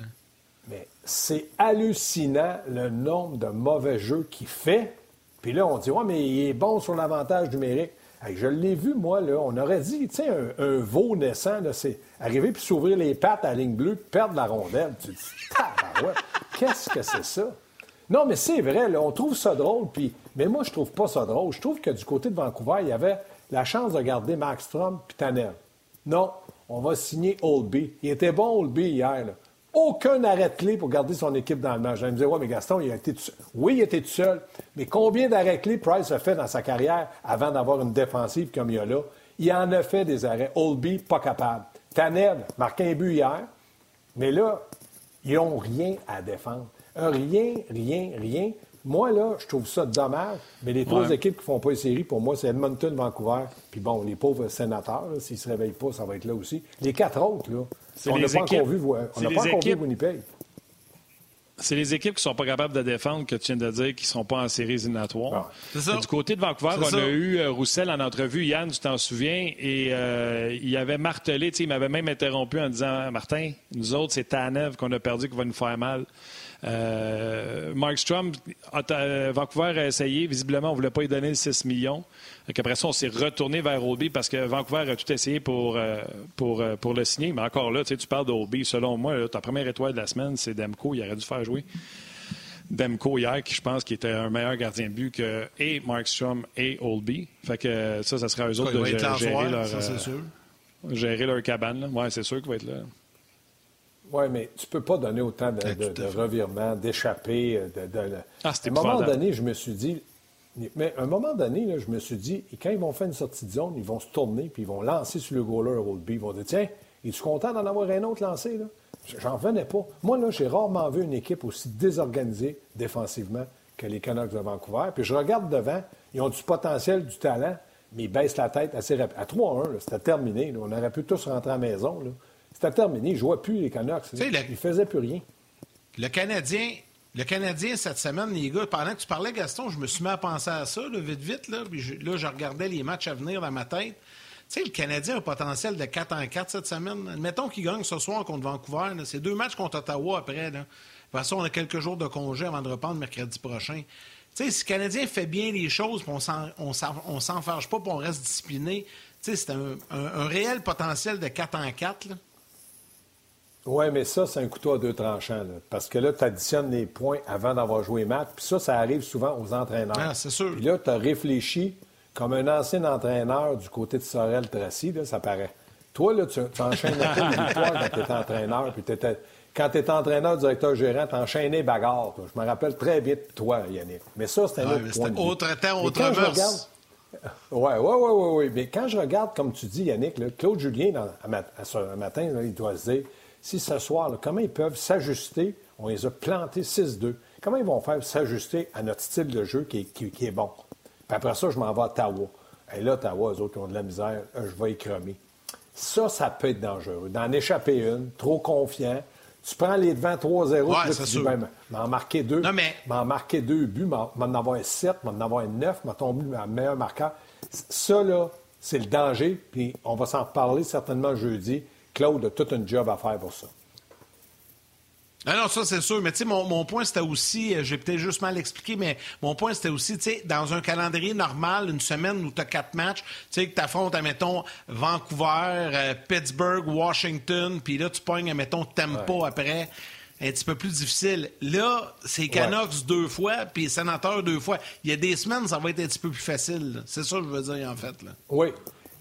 C'est hallucinant le nombre de mauvais jeux qu'il fait. Puis là, on dit, ouais, mais il est bon sur l'avantage numérique. je l'ai vu, moi, là. On aurait dit, tu un, veau naissant, c'est arriver puis s'ouvrir les pattes à la ligne bleue, perdre la rondelle. Tu dis, qu'est-ce que c'est ça? Non, mais c'est vrai, là, on trouve ça drôle, puis... mais moi, je trouve pas ça drôle. Je trouve que du côté de Vancouver, il y avait la chance de garder Max Strom puis Tanner. Non, on va signer Oldby. Il était bon, Oldby, hier. Là. Aucun arrêt de clé pour garder son équipe dans le match. Je me disais, ouais, mais Gaston, il a été tout seul. Oui, il était tout seul, mais combien d'arrêts clés Price a fait dans sa carrière avant d'avoir une défensive comme il y a là? Il en a fait des arrêts. Oldby, pas capable. Tanev, marqué un but hier, mais là, ils n'ont rien à défendre. Rien, rien, rien. Moi, là, je trouve ça dommage, mais les trois équipes qui ne font pas les séries, pour moi, c'est Edmonton, Vancouver, puis bon, les pauvres sénateurs, s'ils ne se réveillent pas, ça va être là aussi. Les quatre autres, là, on n'a pas encore vu, on n'a pas encore vu Winnipeg. C'est les équipes qui ne sont pas capables de défendre que tu viens de dire qu'ils ne sont pas en séries éliminatoires. Ah. Du côté de Vancouver, on a eu euh, Roussel en entrevue. Yann, tu t'en souviens, et euh, il avait martelé, il m'avait même interrompu en disant Martin, nous autres, c'est Tanev qu'on a perdu qui va nous faire mal. Euh, Mark Strom, Vancouver a essayé. Visiblement, on ne voulait pas lui donner le 6 millions. après ça, on s'est retourné vers Oldby parce que Vancouver a tout essayé pour, euh, pour, euh, pour le signer. Mais encore là, tu parles d'Oldby. Selon moi, ta première étoile de la semaine, c'est Demko. Il aurait dû faire jouer. Demko hier, qui je pense qui était un meilleur gardien de but que et Mark Strom et Oldby. Fait que ça, ça sera eux autres de gérer, leur, gérer leur cabane. Oui, c'est sûr qu'il va être là. Oui, mais tu ne peux pas donner autant de, de, revirements, d'échappées. De, de, ah, à un moment donné, je me suis dit. Mais à un moment donné, je me suis dit, quand ils vont faire une sortie de zone, ils vont se tourner puis ils vont lancer sur le goaler Oldby. Ils vont dire Tiens, es-tu content d'en avoir un autre lancé? Là? J'en venais pas. Moi, là, j'ai rarement vu une équipe aussi désorganisée défensivement que les Canucks de Vancouver. Puis je regarde devant, ils ont du potentiel, du talent, mais ils baissent la tête assez rapidement. À 3-1, c'était terminé. On aurait pu tous rentrer à la maison. Là. C'était terminé. Il ne jouait plus les Canucks. Il ne faisait plus rien. Le Canadien, le Canadien, cette semaine, les gars, pendant que tu parlais, Gaston, je me suis mis à penser à ça, vite, vite. Là, je, là, je regardais les matchs à venir dans ma tête. Tu sais, le Canadien a un potentiel de 4 en 4 cette semaine. Admettons qu'il gagne ce soir contre Vancouver. C'est deux matchs contre Ottawa après. Là. De toute façon, on a quelques jours de congé avant de reprendre mercredi prochain. Tu sais, si le Canadien fait bien les choses, on ne s'enfarge pas, puis on reste discipliné, tu sais, c'est un, un, réel potentiel de 4 en 4. Là. Oui, mais ça, c'est un couteau à deux tranchants. parce que là, tu additionnes les points avant d'avoir joué match. Puis ça, ça arrive souvent aux entraîneurs. Ah, c'est sûr. Puis là, tu as réfléchi comme un ancien entraîneur du côté de Sorel Tracy, là, ça paraît. Toi, là, tu, tu enchaînes une victoire quand tu étais entraîneur. Puis quand tu étais entraîneur, directeur gérant, tu enchaînais bagarre. Je me rappelle très de toi, Yannick. Mais ça, c'était un autre point de Autre temps, autre mœurs. Oui, oui, oui, oui, oui. Mais quand je regarde, comme tu dis, Yannick, Claude Julien, à, matin, il doit se dire si ce soir, comment ils peuvent s'ajuster? On les a plantés 6-2. Comment ils vont faire s'ajuster à notre style de jeu qui est, bon? Puis après ça, je m'en vais à Ottawa. Et là, Ottawa, eux autres qui ont de la misère, euh, je vais y cremer. Ça, ça peut être dangereux. D'en échapper une, trop confiant. Tu prends les devants 3-0, ouais, tu dis, ben, m'en marquer deux. Non, mais... M'en marquer deux buts, m'en avoir un 7, m'en avoir un 9, m'en tomber un meilleur marqueur. Ça, là, c'est le danger, puis on va s'en reparler certainement jeudi. Claude a tout un job à faire pour ça. Ah non, ça c'est sûr. Mais tu sais, mon, point c'était aussi, euh, j'ai peut-être juste mal expliqué, mais mon point c'était aussi, tu sais, dans un calendrier normal, une semaine où tu as quatre matchs, tu sais, que tu affrontes, admettons, Vancouver, euh, Pittsburgh, Washington, puis là tu pognes, admettons, Tempo après un petit peu plus difficile. Là, c'est Canucks deux fois, puis Sénateur deux fois. Il y a des semaines, ça va être un petit peu plus facile. C'est ça que je veux dire, en fait. Là. Oui.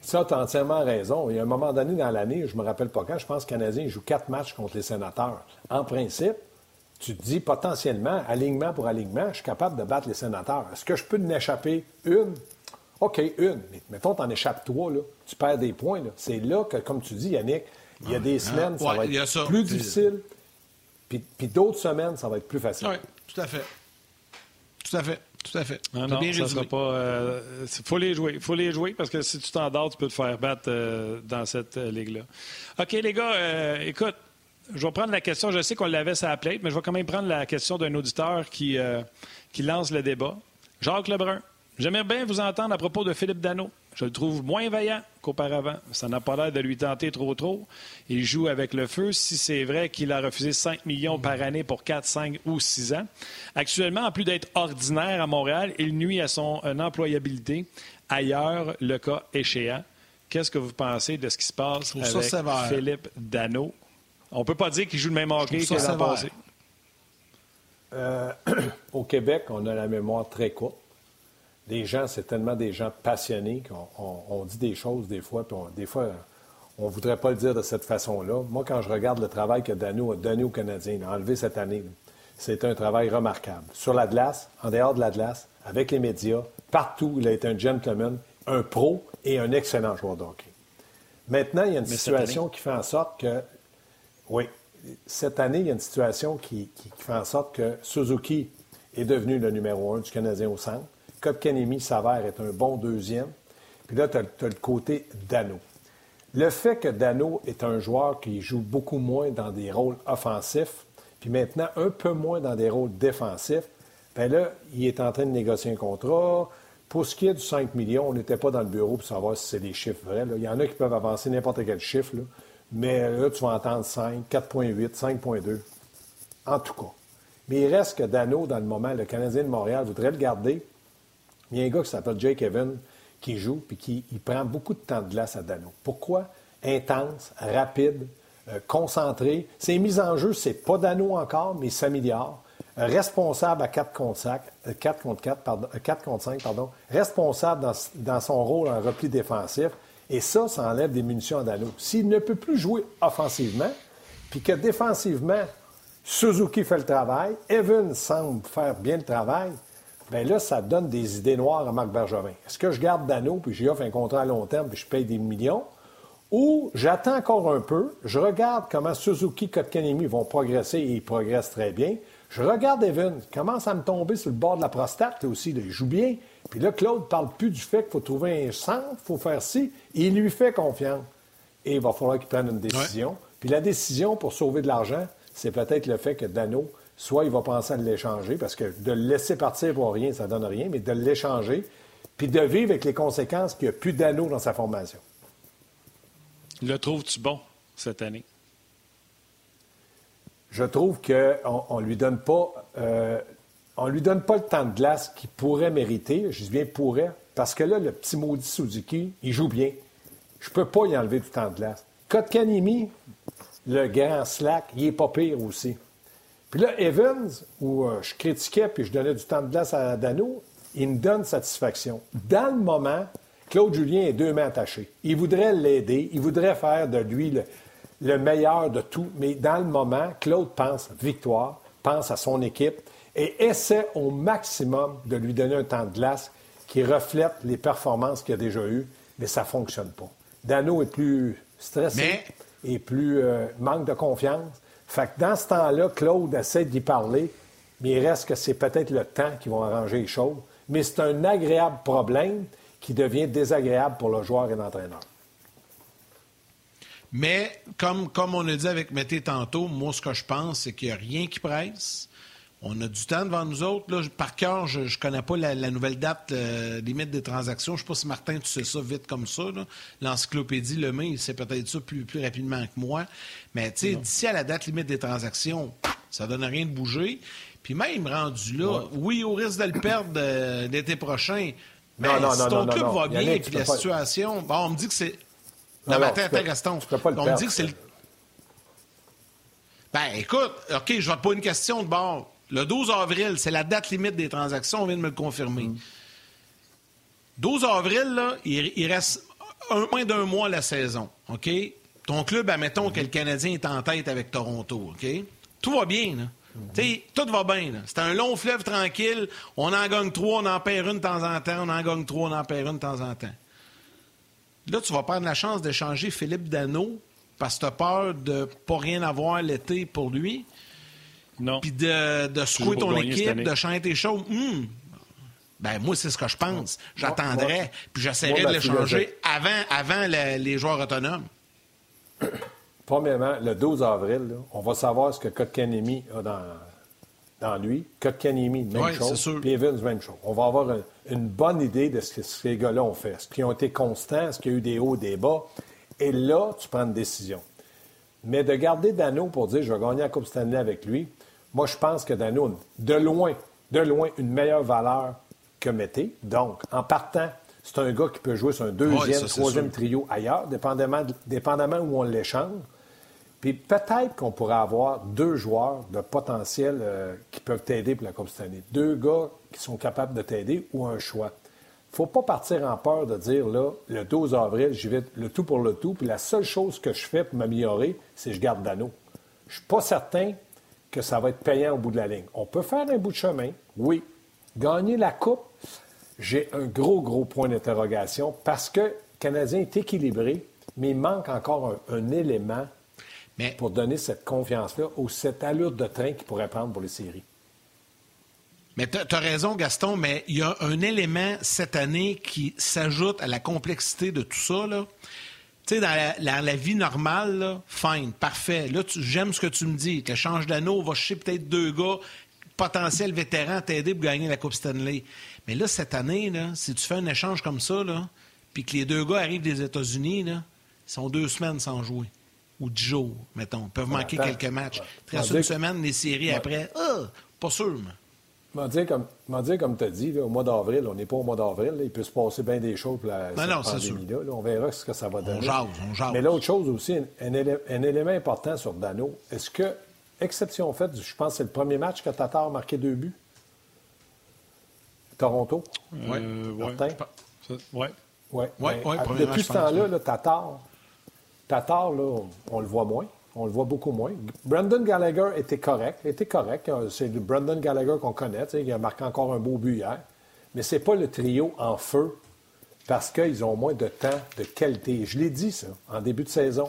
Ça, tu as entièrement raison. Il y a un moment donné dans l'année, je me rappelle pas quand, je pense que Canadien joue quatre matchs contre les sénateurs. En principe, tu te dis potentiellement, alignement pour alignement, je suis capable de battre les sénateurs. Est-ce que je peux en échapper une? OK, une. Mais mettons, tu en échappes trois, là. tu perds des points. C'est là que, comme tu dis, Yannick, il y a des semaines, ça va être plus difficile. Puis, puis d'autres semaines, ça va être plus facile. Oui, tout à fait. Tout à fait. Tout à fait. Non, non, ça sera pas. Il euh, faut les jouer. faut les jouer parce que si tu t'endors, tu peux te faire battre euh, dans cette euh, ligue-là. OK, les gars, écoute, je vais prendre la question. Je sais qu'on l'avait sur la mais je vais quand même prendre la question d'un auditeur qui, qui lance le débat. Jacques Lebrun. J'aimerais bien vous entendre à propos de Philippe Dano. Je le trouve moins vaillant qu'auparavant. Ça n'a pas l'air de lui tenter trop trop. Il joue avec le feu. Si c'est vrai qu'il a refusé 5 millions par année pour 4, 5 ou 6 ans. Actuellement, en plus d'être ordinaire à Montréal, il nuit à son employabilité. Ailleurs, le cas échéant. Qu'est-ce que vous pensez de ce qui se passe avec Philippe Dano? On ne peut pas dire qu'il joue le même hockey que l'an passé. Euh, au Québec, on a la mémoire très courte les gens, c'est tellement des gens passionnés qu'on dit des choses des fois, puis des fois, on ne voudrait pas le dire de cette façon-là. Moi, quand je regarde le travail que Dano a donné aux Canadiens, il a enlevé cette année, c'est un travail remarquable. Sur la glace, en dehors de la glace, avec les médias, partout, il a été un gentleman, un pro et un excellent joueur de hockey. Maintenant, il y a une situation qui fait en sorte que, oui, cette année, il y a une situation qui, qui fait en sorte que Suzuki est devenu le numéro un du Canadien au centre. Kotkanemi s'avère être un bon deuxième. Puis là, tu as, le côté Dano. Le fait que Dano est un joueur qui joue beaucoup moins dans des rôles offensifs, puis maintenant un peu moins dans des rôles défensifs, bien là, il est en train de négocier un contrat. Pour ce qui est du 5 millions, on n'était pas dans le bureau pour savoir si c'est des chiffres vrais. Il y en a qui peuvent avancer n'importe quel chiffre, mais là, tu vas entendre 5, 4,8, 5,2. En tout cas. Mais il reste que Dano, dans le moment, le Canadien de Montréal voudrait le garder il y a un gars qui s'appelle Jake Evan qui joue puis qui il prend beaucoup de temps de glace à Dano. Pourquoi? Intense, rapide, euh, concentré. Ses mises en jeu, c'est pas Dano encore, mais il s'améliore. Euh, responsable à 4 contre 5, 4 euh, contre 4, pardon, 4 contre 5, pardon. Responsable dans, dans, son rôle en repli défensif. Et ça, ça enlève des munitions à Dano. S'il ne peut plus jouer offensivement, puis que défensivement, Suzuki fait le travail, Evan semble faire bien le travail, bien là, ça donne des idées noires à Marc Bergevin. Est-ce que je garde Dano, puis j'y offre un contrat à long terme, puis je paye des millions? Ou j'attends encore un peu, je regarde comment Suzuki, Kotkanemi vont progresser et ils progressent très bien. Je regarde Evan, il commence à me tomber sur le bord de la prostate, aussi, il joue bien. Puis là, Claude parle plus du fait qu'il faut trouver un centre, il faut faire ci. Il lui fait confiance. Et il va falloir qu'il prenne une décision. Puis la décision pour sauver de l'argent, c'est peut-être le fait que Dano soit il va penser à l'échanger, parce que de le laisser partir pour rien, ça ne donne rien, mais de l'échanger, puis de vivre avec les conséquences qu'il n'y a plus d'anneau dans sa formation. Le trouves-tu bon cette année? Je trouve qu'on ne lui donne pas. Euh, on lui donne pas le temps de glace qu'il pourrait mériter. Je dis bien pourrait, parce que là, le petit maudit Suzuki, il joue bien. Je ne peux pas y enlever du temps de glace. Kotkanimi, le grand slack, il est pas pire aussi. Puis là, Evans, où euh, je critiquais puis je donnais du temps de glace à Dano, il me donne satisfaction. Dans le moment, Claude Julien est deux mains attachées. Il voudrait l'aider, il voudrait faire de lui le, meilleur de tout, mais dans le moment, Claude pense victoire, pense à son équipe et essaie au maximum de lui donner un temps de glace qui reflète les performances qu'il a déjà eues, mais ça ne fonctionne pas. Dano est plus stressé et plus euh, manque de confiance. Fait que dans ce temps-là, Claude essaie d'y parler, mais il reste que c'est peut-être le temps qui va arranger les choses. Mais c'est un agréable problème qui devient désagréable pour le joueur et l'entraîneur. Mais comme, on a dit avec Mété tantôt, moi, ce que je pense, c'est qu'il n'y a rien qui presse. On a du temps devant nous autres. Là, par cœur, je ne connais pas la, nouvelle date euh, limite des transactions. Je ne sais pas si Martin, tu sais ça vite comme ça. L'encyclopédie Le Main, il sait peut-être ça plus, plus rapidement que moi. Mais d'ici à la date limite des transactions, ça ne donne rien de bouger. Puis même rendu là, oui, au risque de le perdre euh, l'été prochain. Mais non, non, si ton club va bien et la situation. Bon, on me dit que c'est. Non, mais attends, Gaston. On me dit que c'est le. Ben, écoute, OK, je vais te poser une question de bord. Le 12 avril, c'est la date limite des transactions, on vient de me le confirmer. 12 avril, il, reste un, moins d'un mois la saison? Ton club, admettons que le Canadien est en tête avec Toronto, OK? Tout va bien, là. tout va bien. C'est un long fleuve tranquille. On en gagne trois, on en perd une de temps en temps. On en gagne trois, on en perd une de temps en temps. Là, tu vas prendre la chance d'échanger Philippe Dano parce que tu as peur de ne pas rien avoir l'été pour lui. Non. Puis de, de secouer ton équipe, de chanter chaud. Hum. Ben, moi, c'est ce que je pense. J'attendrais, puis j'essaierais de l'échanger avant, avant les joueurs autonomes. Premièrement, le 12 avril, on va savoir ce que Kotkanemi a dans, dans lui. Kotkanimi, même Ouais, c'est chose. sûr. Puis Evans, même chose. On va avoir un- une bonne idée de ce que ces gars-là ont fait. Est-ce qu'ils ont été constants? Est-ce qu'il y a eu des hauts, des bas? Et là, tu prends une décision. Mais de garder Dano pour dire je vais gagner la Coupe Stanley avec lui, moi, je pense que Dano, a de loin, de loin, une meilleure valeur que Mété. Donc, en partant, c'est un gars qui peut jouer sur un deuxième, Ouais, ça, c'est troisième trio ailleurs, dépendamment, dépendamment où on l'échange. Puis peut-être qu'on pourrait avoir deux joueurs de potentiel euh, qui peuvent t'aider pour la Coupe Stanley. Deux gars qui sont capables de t'aider ou un choix. faut pas partir en peur de dire, là, le 12 avril, j'y vais le tout pour le tout, puis la seule chose que je fais pour m'améliorer, c'est que je garde Dano. Je suis pas certain que ça va être payant au bout de la ligne. On peut faire un bout de chemin, oui. Gagner la Coupe, j'ai un gros, gros point d'interrogation parce que le Canadien est équilibré, mais il manque encore un, un élément Mais pour donner cette confiance-là ou cette allure de train qu'il pourrait prendre pour les séries. Mais tu as raison, Gaston, mais il y a un élément cette année qui s'ajoute à la complexité de tout ça. Là. Tu sais, dans la, la- la vie normale, là, fine, parfait. Là, j'aime ce que tu me dis. Tu changes d'anneau, va chercher peut-être deux gars potentiels vétérans t'aider pour gagner la Coupe Stanley. Mais là, cette année, là, si tu fais un échange comme ça, là, puis que les deux gars arrivent des États-Unis, là, ils sont deux semaines sans jouer. Ou dix jours, mettons. Ils peuvent manquer quelques matchs. Ouais. Va une semaine, les séries après. Ah, pas sûr, mais. M'en dire comme, m'en dire comme tu as dit, là, au mois d'avril, on n'est pas au mois d'avril, il peut se passer bien des choses pour la cette non, pandémie-là. là. On verra ce que ça va donner. jase, on jase. Mais l'autre chose aussi, un, un élé- un élément important sur Dano, est-ce que, exception faite, je pense que c'est le premier match que Tatar a marqué deux buts? Toronto? Ouais. Euh. Martin? Ça- ouais. Ouais. Ouais, Ben, ouais, à- premier depuis ce temps-là, Tatar, Tatar, là, on, on le voit moins. On le voit beaucoup moins. Brandon Gallagher était correct. était correct. Euh, C'est le Brandon Gallagher qu'on connaît. Il a marqué encore un beau but hier. Mais c'est pas le trio en feu parce qu'ils ont moins de temps de qualité. Je l'ai dit, ça, en début de saison.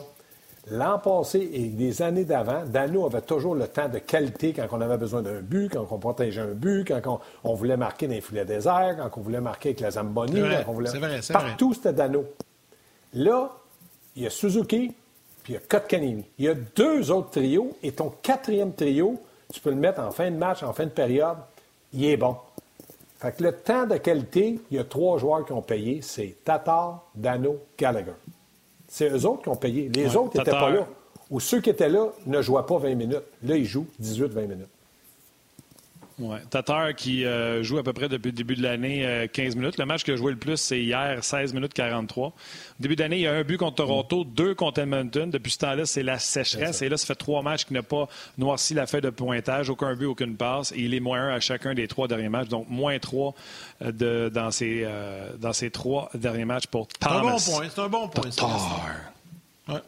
L'an passé et des années d'avant, Dano avait toujours le temps de qualité quand on avait besoin d'un but, quand on protégeait un but, quand on, on voulait marquer dans les filets déserts, quand on voulait marquer avec la Zamboni. C'est vrai, quand on voulait... c'est vrai, Partout, c'était Dano. Là, il y a Suzuki, puis il y a Kotkanemi. Il y a deux autres trios, et ton quatrième trio, tu peux le mettre en fin de match, en fin de période, il est bon. Fait que le temps de qualité, il y a trois joueurs qui ont payé, c'est Tatar, Dano, Gallagher. C'est eux autres qui ont payé. Les Ouais, autres n'étaient pas là. Ou ceux qui étaient là ne jouaient pas 20 minutes. Là, ils jouent 18-20 minutes. Ouais. Tatar qui euh, joue à peu près depuis le début de l'année euh, 15 minutes. Le match que a joué le plus, c'est hier, 16 minutes 43. Au début d'année, il y a un but contre Toronto, deux contre Edmonton. Depuis ce temps-là, c'est la sécheresse. Et là, ça fait trois matchs qu'il n'a pas noirci la feuille de pointage. Aucun but, aucune passe. Et il est moins un à chacun des trois derniers matchs. Donc, moins trois euh, de, dans, ces, euh, dans ces trois derniers matchs pour C'est un Thomas. bon point, c'est un bon point. Tatar. Ouais.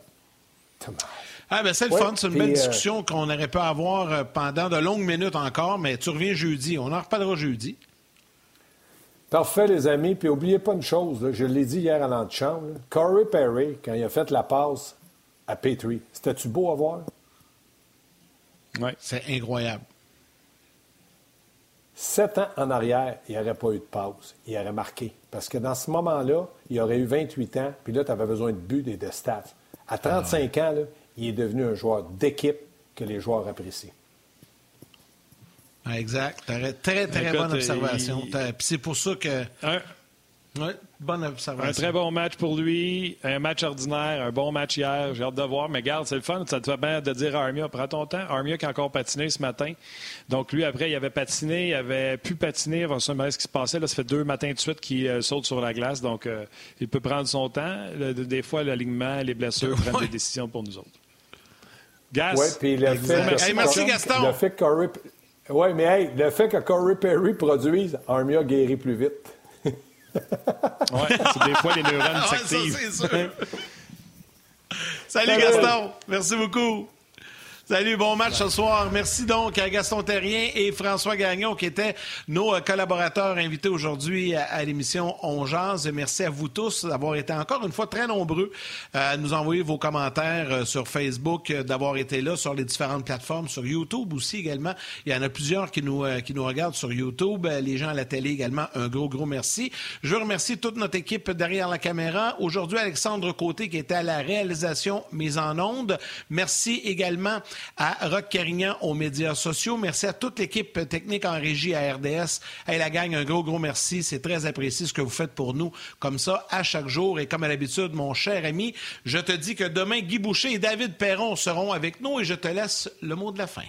Ah, ben c'est le Ouais, fun, c'est une belle euh, discussion qu'on aurait pu avoir euh, pendant de longues minutes encore, mais tu reviens jeudi. On en reparlera jeudi. Parfait, les amis. Puis oubliez pas une chose, là, je l'ai dit hier à l'antichambre. Corey Perry, quand il a fait la passe à Petrie, c'était-tu beau à voir? Ouais. C'est incroyable. Sept ans en arrière, il n'y aurait pas eu de pause. Il aurait marqué. Parce que dans ce moment-là, il aurait eu 28 ans, puis là, tu avais besoin de buts et de stats. À 35 ans, là, il est devenu un joueur d'équipe que les joueurs apprécient. Exact. Très, très Écoute, bonne observation. il- c'est pour ça que. Un, Ouais, bonne Un observation. très bon match pour lui, un match ordinaire, un bon match hier. J'ai hâte de voir, mais garde, c'est le fun. Ça te fait bien de dire à Armia, prends ton temps. Armia qui a encore patiné ce matin. Donc lui, après, il avait patiné, il avait pu patiner. On se demandait ce qui se passait. Là, ça fait deux matins de suite qu'il euh, saute sur la glace. Donc, euh, il peut prendre son temps. Le- des fois, l'alignement, les blessures prennent des décisions pour nous autres. Gas. Oui, puis le fait que- Hey, merci, Gaston. Le fait que Corey... Ouais, mais hey, le fait que Corey Perry produise, Armia guérit plus vite. Ouais, c'est des fois, les neurones Ah ouais, ça, s'activent. c'est sûr. Salut Salut. Gaston. Merci beaucoup. Salut, bon match ce soir. Merci donc à Gaston Terrien et François Gagnon qui étaient nos euh, collaborateurs invités aujourd'hui à, l'émission On Jase. Merci à vous tous d'avoir été encore une fois très nombreux euh, à nous envoyer vos commentaires euh, sur Facebook, d'avoir été là sur les différentes plateformes, sur YouTube aussi également. Il y en a plusieurs qui nous, qui nous regardent sur YouTube, les gens à la télé également. Un gros, gros merci. Je veux remercier toute notre équipe derrière la caméra. Aujourd'hui, Alexandre Côté qui était à la réalisation mise en onde. Merci également à Rock Carignan aux médias sociaux. Merci à toute l'équipe technique en régie à RDS. Hey, la gang, un gros, gros merci. C'est très apprécié ce que vous faites pour nous, comme ça, à chaque jour. Et comme à l'habitude, mon cher ami, je te dis que demain, Guy Boucher et David Perron seront avec nous et je te laisse le mot de la fin.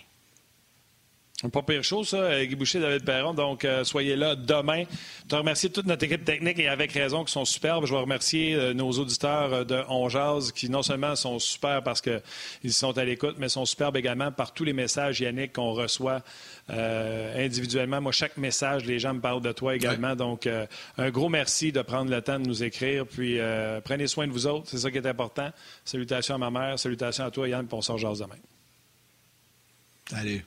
Pas pire chose, ça, Guy Boucher, David Perron. Donc, euh, soyez là demain. Je remercier toute notre équipe technique et avec raison qui sont superbes. Je veux remercier euh, nos auditeurs euh, de On qui non seulement sont super parce qu'ils sont à l'écoute, mais sont superbes également par tous les messages, Yannick, qu'on reçoit individuellement. Moi, chaque message, les gens me parlent de toi également. Donc, un gros merci de prendre le temps de nous écrire. Puis, prenez soin de vous autres. C'est ça qui est important. Salutations à ma mère. Salutations à toi, Yann, pour on sort demain. Salut.